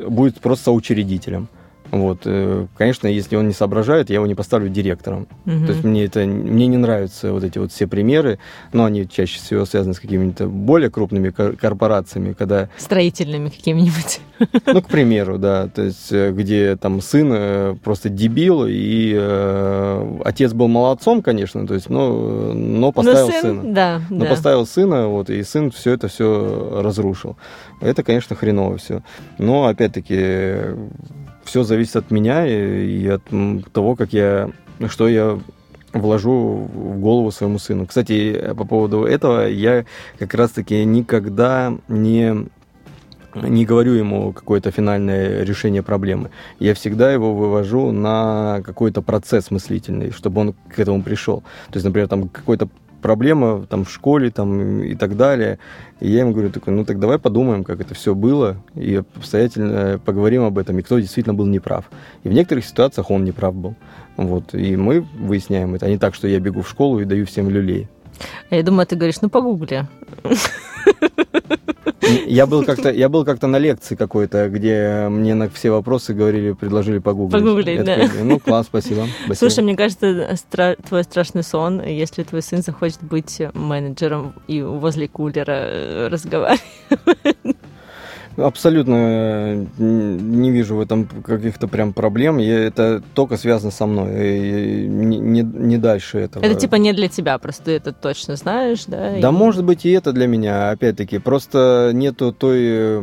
будет просто соучредителем. Вот, э, конечно, если он не соображает, я его не поставлю директором. Угу. То есть мне это мне не нравятся вот эти вот все примеры, но они чаще всего связаны с какими-то более крупными корпорациями, когда строительными какими-нибудь. Ну, к примеру, да, то есть э, где там сын э, просто дебил и э, отец был молодцом, конечно, то есть, но но поставил но сын, сына, да, но да. поставил сына, вот и сын все это все разрушил. Это, конечно, хреново все. Но опять-таки все зависит от меня и, и от того, как я, что я вложу в голову своему сыну. Кстати, по поводу этого я как раз-таки никогда не не говорю ему какое-то финальное решение проблемы. Я всегда его вывожу на какой-то процесс мыслительный, чтобы он к этому пришел. То есть, например, там какой-то проблема там в школе там и так далее. И я ему говорю такой, ну так давай подумаем, как это все было, и обстоятельно поговорим об этом, и кто действительно был неправ. И в некоторых ситуациях он неправ был. Вот, и мы выясняем это, а не так, что я бегу в школу и даю всем люлей. Я думаю, ты говоришь, ну погугли. Я был как-то, я был как-то на лекции какой-то, где мне на все вопросы говорили, предложили погуглить. Погуглить, да. Такой, ну, класс, спасибо, спасибо. Слушай, мне кажется, стра- твой страшный сон, если твой сын захочет быть менеджером и возле кулера э, разговаривать. Абсолютно э, не вижу в этом каких-то прям проблем. Я, это только связано со мной. И не, не, не дальше этого. Это типа не для тебя, просто ты это точно знаешь, да? Да, и... может быть, и это для меня, опять-таки. Просто нету той э,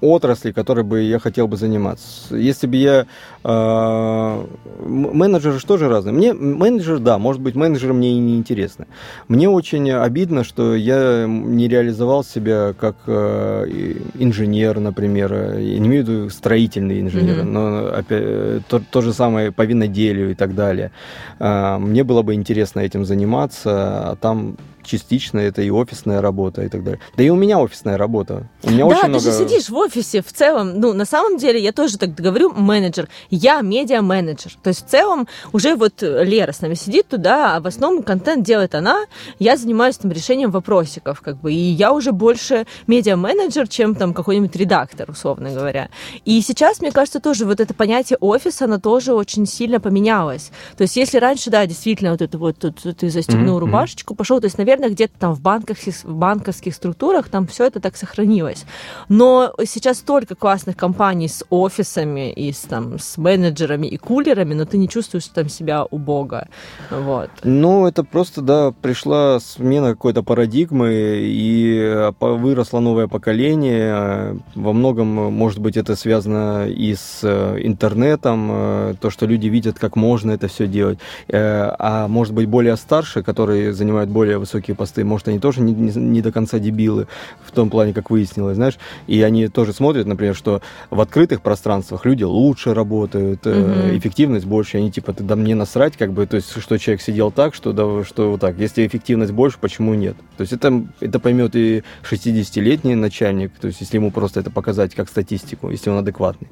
отрасли, которой бы я хотел бы заниматься. Если бы я... Э, менеджеры же тоже разные. Мне менеджер, да, может быть, менеджеры мне и не интересны. Мне очень обидно, что я не реализовал себя как э, инженер, например. Я не имею в виду строительный инженер, mm-hmm. но опять, то, то же самое по виноделию и так далее. Э, мне было бы интересно этим заниматься, а там частично это и офисная работа и так далее. Да и у меня офисная работа. У меня да, очень ты много... же сидишь в офисе в целом. Ну, на самом деле, я тоже так говорю, менеджер. Я медиа-менеджер. То есть в целом уже вот Лера с нами сидит туда, а в основном контент делает она. Я занимаюсь там решением вопросиков, как бы. И я уже больше медиа-менеджер, чем там какой-нибудь редактор, условно говоря. И сейчас, мне кажется, тоже вот это понятие офиса, оно тоже очень сильно поменялось. То есть если раньше, да, действительно, вот это вот тут ты застегнул mm-hmm. рубашечку, пошел, то есть, наверное, наверное, где-то там в, банках, в банковских структурах там все это так сохранилось. Но сейчас столько классных компаний с офисами и с, там, с менеджерами и кулерами, но ты не чувствуешь там себя убого. Вот. Ну, это просто, да, пришла смена какой-то парадигмы, и э, выросло новое поколение. Во многом, может быть, это связано и с э, интернетом, э, то, что люди видят, как можно это все делать. А может быть, более старшие, которые занимают более высокие высокие посты, может, они тоже не, не, не до конца дебилы в том плане, как выяснилось, знаешь, и они тоже смотрят, например, что в открытых пространствах люди лучше работают, mm-hmm. э, эффективность больше, они типа, да мне насрать, как бы, то есть, что человек сидел так, что, да, что вот так, если эффективность больше, почему нет? То есть это, это поймет и 60-летний начальник, то есть если ему просто это показать как статистику, если он адекватный.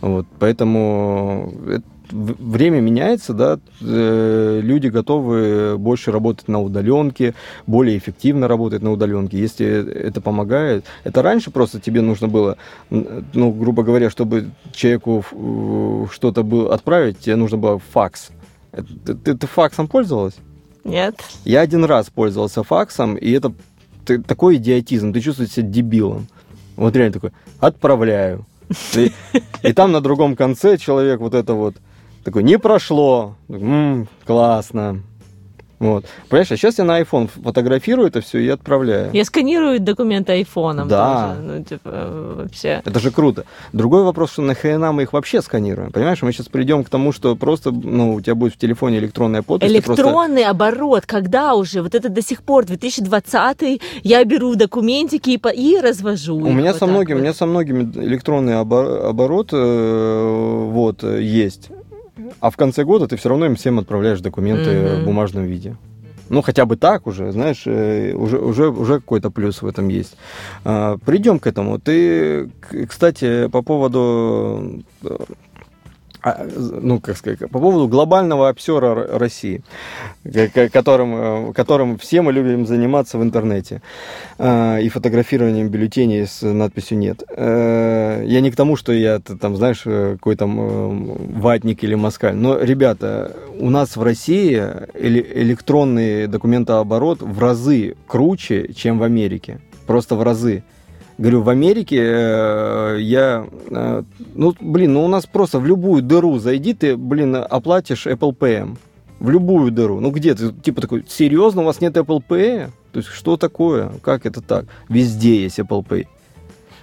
Вот, поэтому это время меняется, да, э, люди готовы больше работать на удаленке, более эффективно работать на удаленке, если это помогает. Это раньше просто тебе нужно было, ну, грубо говоря, чтобы человеку что-то было отправить, тебе нужно было факс. Ты, ты, ты факсом пользовалась? Нет. Я один раз пользовался факсом, и это ты, такой идиотизм, ты чувствуешь себя дебилом. Вот реально такой, отправляю И, и там на другом конце человек вот это вот такой, не прошло, м-м, классно, вот. Понимаешь, а сейчас я на iPhone фотографирую это все и отправляю. Я сканирую документы айфоном Да. тоже. Ну, типа, вообще. Это же круто. Другой вопрос, что нахрена мы их вообще сканируем? Понимаешь, мы сейчас придем к тому, что просто, ну, у тебя будет в телефоне электронная подпись. ты просто- Электронный оборот, когда уже? Вот это до сих пор, 2020 я беру документики и, по- и развожу. У меня вот со многими, у вот. меня со многими электронный обо- оборот э, вот есть. А в конце года ты все равно им всем отправляешь документы Мгм. в бумажном виде. Ну, хотя бы так уже, знаешь, э, уже, уже, уже какой-то плюс в этом есть. А, Придем к этому. Ты, кстати, по поводу э, ну, как сказать, по поводу глобального обсера России, которым, э, которым все мы любим заниматься в интернете, э, и фотографированием бюллетеней с надписью «нет». Э, Я не к тому, что я, там, знаешь, э, какой там э, ватник или москаль, но, ребята, у нас в России эле- электронный документооборот в разы круче, чем в Америке. Просто в разы. Говорю, в Америке э, я... э, ну, блин, ну у нас просто в любую дыру зайди, ты, блин, оплатишь Apple Pay. В любую дыру. Ну где ты? Типа такой, серьезно, у вас нет Apple Pay? То есть что такое? Как это так? Везде есть Apple Pay.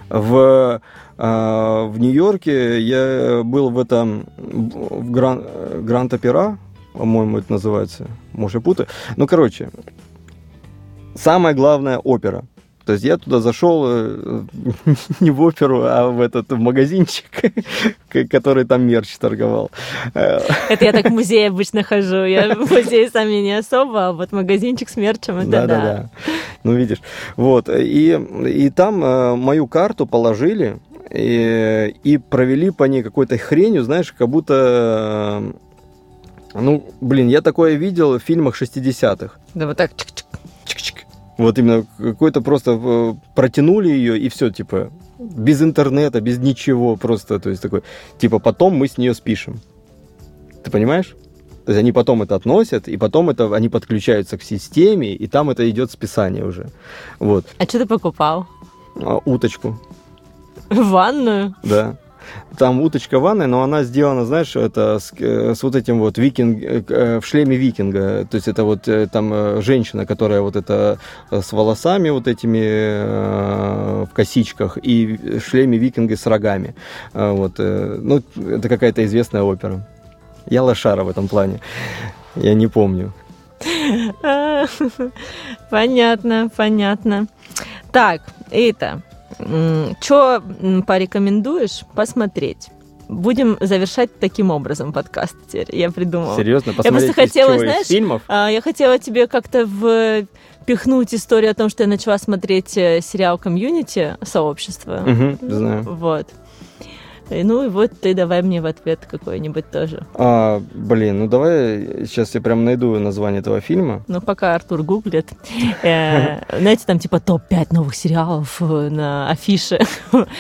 В, э, в Нью-Йорке я был в этом, в Гран, Гранд Опера, по-моему, это называется. Может, я путаю. Ну, короче, самая главная опера. То есть я туда зашел э, не в оперу, а в этот в магазинчик, который там мерч торговал. Это я так в музее обычно хожу. Я в музее сами не особо, а вот магазинчик с мерчем, это да. Да-да-да. Ну, видишь. Вот. И, и там э, мою карту положили и, и провели по ней какой-то хренью, знаешь, как будто... э, Ну, блин, я такое видел в фильмах 60-х. Да вот так чик-чик. Вот именно какой-то просто э, протянули ее и все, типа, без интернета, без ничего, просто, то есть такой, типа, потом мы с нее спишем. Ты понимаешь? То есть они потом это относят, и потом это они подключаются к системе, и там это идет списание уже. Вот. А что ты покупал? А, уточку, Ванную? да. Там уточка ванная, но она сделана, знаешь, это с, э, с вот этим вот викинг, э, э, в шлеме викинга. То есть это вот там женщина, которая вот это с волосами вот этими в косичках и в шлеме викинга с рогами. Вот, ну, это какая-то известная опера. Я лошара в этом плане. Я не помню. Понятно, понятно. Так, это, что порекомендуешь посмотреть? Будем завершать таким образом подкаст теперь. Я придумала. Серьезно, просто посмотреть из хотела, знаешь, фильмов? А, Я хотела тебе как-то впихнуть историю о том, что я начала смотреть э, сериал «Комьюнити. Сообщество». Мгм, знаю. Вот. И Ну и вот ты давай мне в ответ какой-нибудь тоже. А, блин, ну давай сейчас я прям найду название этого фильма. Ну, пока Артур гуглит. э, Знаете, там типа топ-5 новых сериалов э, на афише.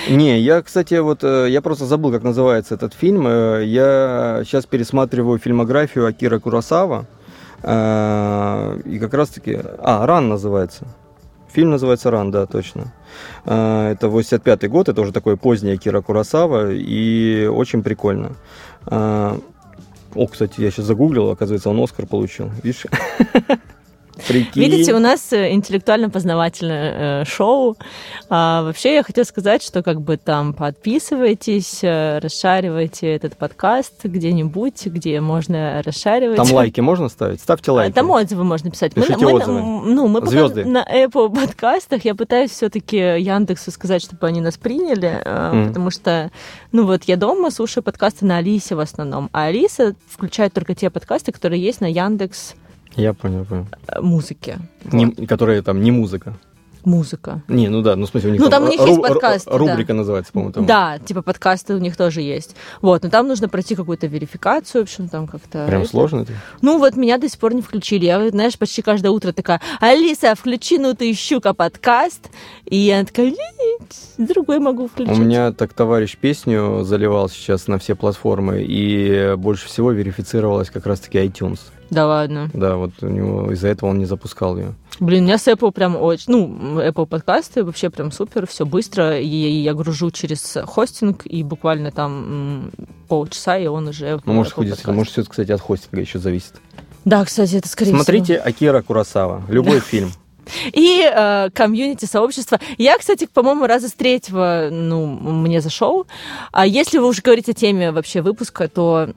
Не, я, кстати, вот э, я просто забыл, как называется этот фильм. Э, Я сейчас пересматриваю фильмографию Акира Курасава. Э, И как раз-таки... А, «Ран» называется. Фильм называется «Ран», да, точно. Э, Это 85-й год, это уже такой поздний Акира Курасава, и очень прикольно. Э, О, кстати, я сейчас загуглил, оказывается, он Оскар получил. Видишь? Прикинь. Видите, у нас э, интеллектуально-познавательное э, шоу. А, вообще, я хотела сказать, что как бы там подписывайтесь, э, расшаривайте этот подкаст где-нибудь, где можно расшаривать. Там лайки можно ставить? Ставьте лайки. Там отзывы можно писать. Пишите мы, отзывы. ну, мы пока Звезды. на Apple подкастах я пытаюсь все-таки Яндексу сказать, чтобы они нас приняли, Мгм. потому что, ну вот я дома слушаю подкасты на Алисе в основном, а Алиса включает только те подкасты, которые есть на Яндекс Я понял, понял. э, музыке. Не- Вот. которые там не музыка. Музыка. Не, ну да, ну в смысле у них Ну, там у них есть ру- ру- подкасты, да. Рубрика называется, по-моему, там. Да, типа подкасты у них тоже есть. Вот, но там нужно пройти какую-то верификацию, в общем, там как-то... Прям это. сложно это? Ну вот меня до сих пор не включили. Я, знаешь, почти каждое утро такая, Алиса, включи, ну ты щука подкаст. И она такая, «Нет, другой могу включить. У меня так товарищ песню заливал сейчас на все платформы, и больше всего верифицировалась как раз-таки iTunes. Да ладно. Да, вот у него из-за этого он не запускал ее. Блин, у меня с Apple прям очень... Ну, Apple подкасты вообще прям супер, все быстро. И я гружу через хостинг, и буквально там полчаса, и он уже... Ну, может, сходится. Может, все, кстати, от хостинга еще зависит. Да, кстати, это скорее Смотрите всего. Акира Курасава. Любой фильм. И э, комьюнити сообщества. Я, кстати, по-моему, раза с третьего, ну, мне зашел. А если вы уже говорите о теме вообще выпуска, то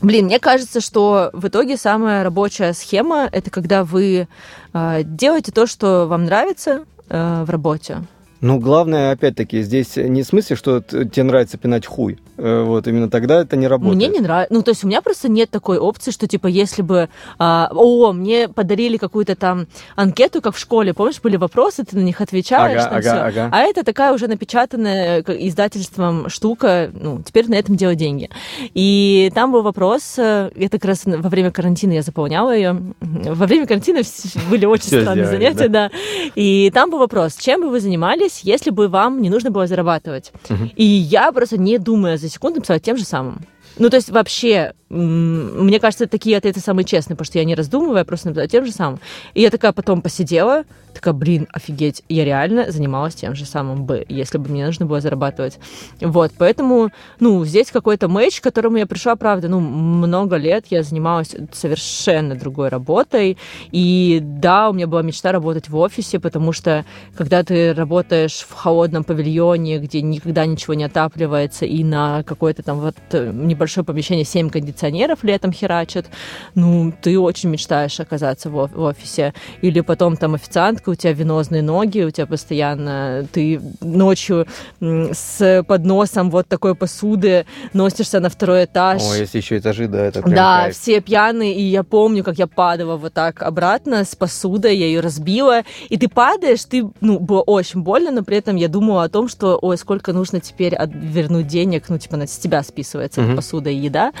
Блин, мне кажется, что в итоге самая рабочая схема это когда вы э, делаете то, что вам нравится э, в работе. Ну, главное, опять-таки, здесь не в смысле, что тебе нравится пинать хуй. Э, вот именно тогда это не работает. Мне не нравится. Ну, то есть у меня просто нет такой опции, что типа если бы... А, о, мне подарили какую-то там анкету, как в школе, помнишь, были вопросы, ты на них отвечаешь. Ага, ага, все. ага. А это такая уже напечатанная издательством штука, ну, теперь на этом делать деньги. И там был вопрос, это как раз во время карантина я заполняла ее. Во время карантина были очень странные занятия, да. И там был вопрос, чем бы вы занимались, занимались, если бы вам не нужно было зарабатывать. Угу. И я просто не думая за секунду написала тем же самым. Ну, то есть вообще, мне кажется, такие ответы самые честные, потому что я не раздумывая, просто написала тем же самым. И я такая потом посидела, такая, блин, офигеть, я реально занималась тем же самым бы, если бы мне нужно было зарабатывать. Вот, поэтому, ну, здесь какой-то мэч, к которому я пришла, правда, ну, много лет я занималась совершенно другой работой, и да, у меня была мечта работать в офисе, потому что когда ты работаешь в холодном павильоне, где никогда ничего не отапливается, и на какое-то там вот э, небольшое помещение 7 кондиционеров летом херачат, ну, ты очень мечтаешь оказаться в офисе. Или потом там официантка у тебя венозные ноги, у тебя постоянно ты ночью с подносом вот такой посуды носишься на второй этаж. О, если еще этажи, да, это прям Да, кайф. все пьяные, и я помню, как я падала вот так обратно с посудой, я ее разбила, и ты падаешь, ты, ну, было очень больно, но при этом я думала о том, что, ой, сколько нужно теперь вернуть денег, ну, типа, на тебя списывается угу. посуда и еда,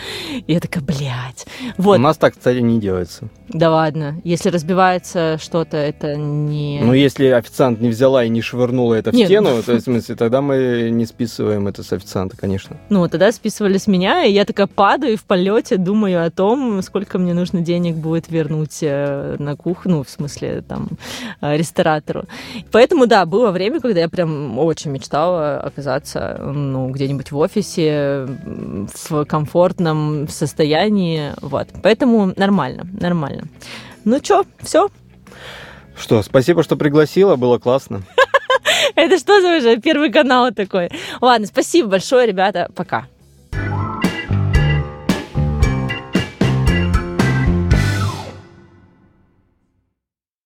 и я такая, блядь. Вот. У нас так, кстати, не делается. Да ладно, если разбивается что-то, это не... Ну, если официант не взяла и не швырнула это в Нет, стену, ну... то в смысле, тогда мы не списываем это с официанта, конечно. Ну, тогда списывали с меня, и я такая падаю и в полете думаю о том, сколько мне нужно денег будет вернуть э, на кухню, ну, в смысле, там, э, ресторатору. Поэтому, да, было время, когда я прям очень мечтала оказаться, ну, где-нибудь в офисе, в комфортном состоянии, вот. Поэтому нормально, нормально. Ну что, все, что, спасибо, что пригласила, было классно. Это что за уже первый канал такой? Ладно, спасибо большое, ребята, пока.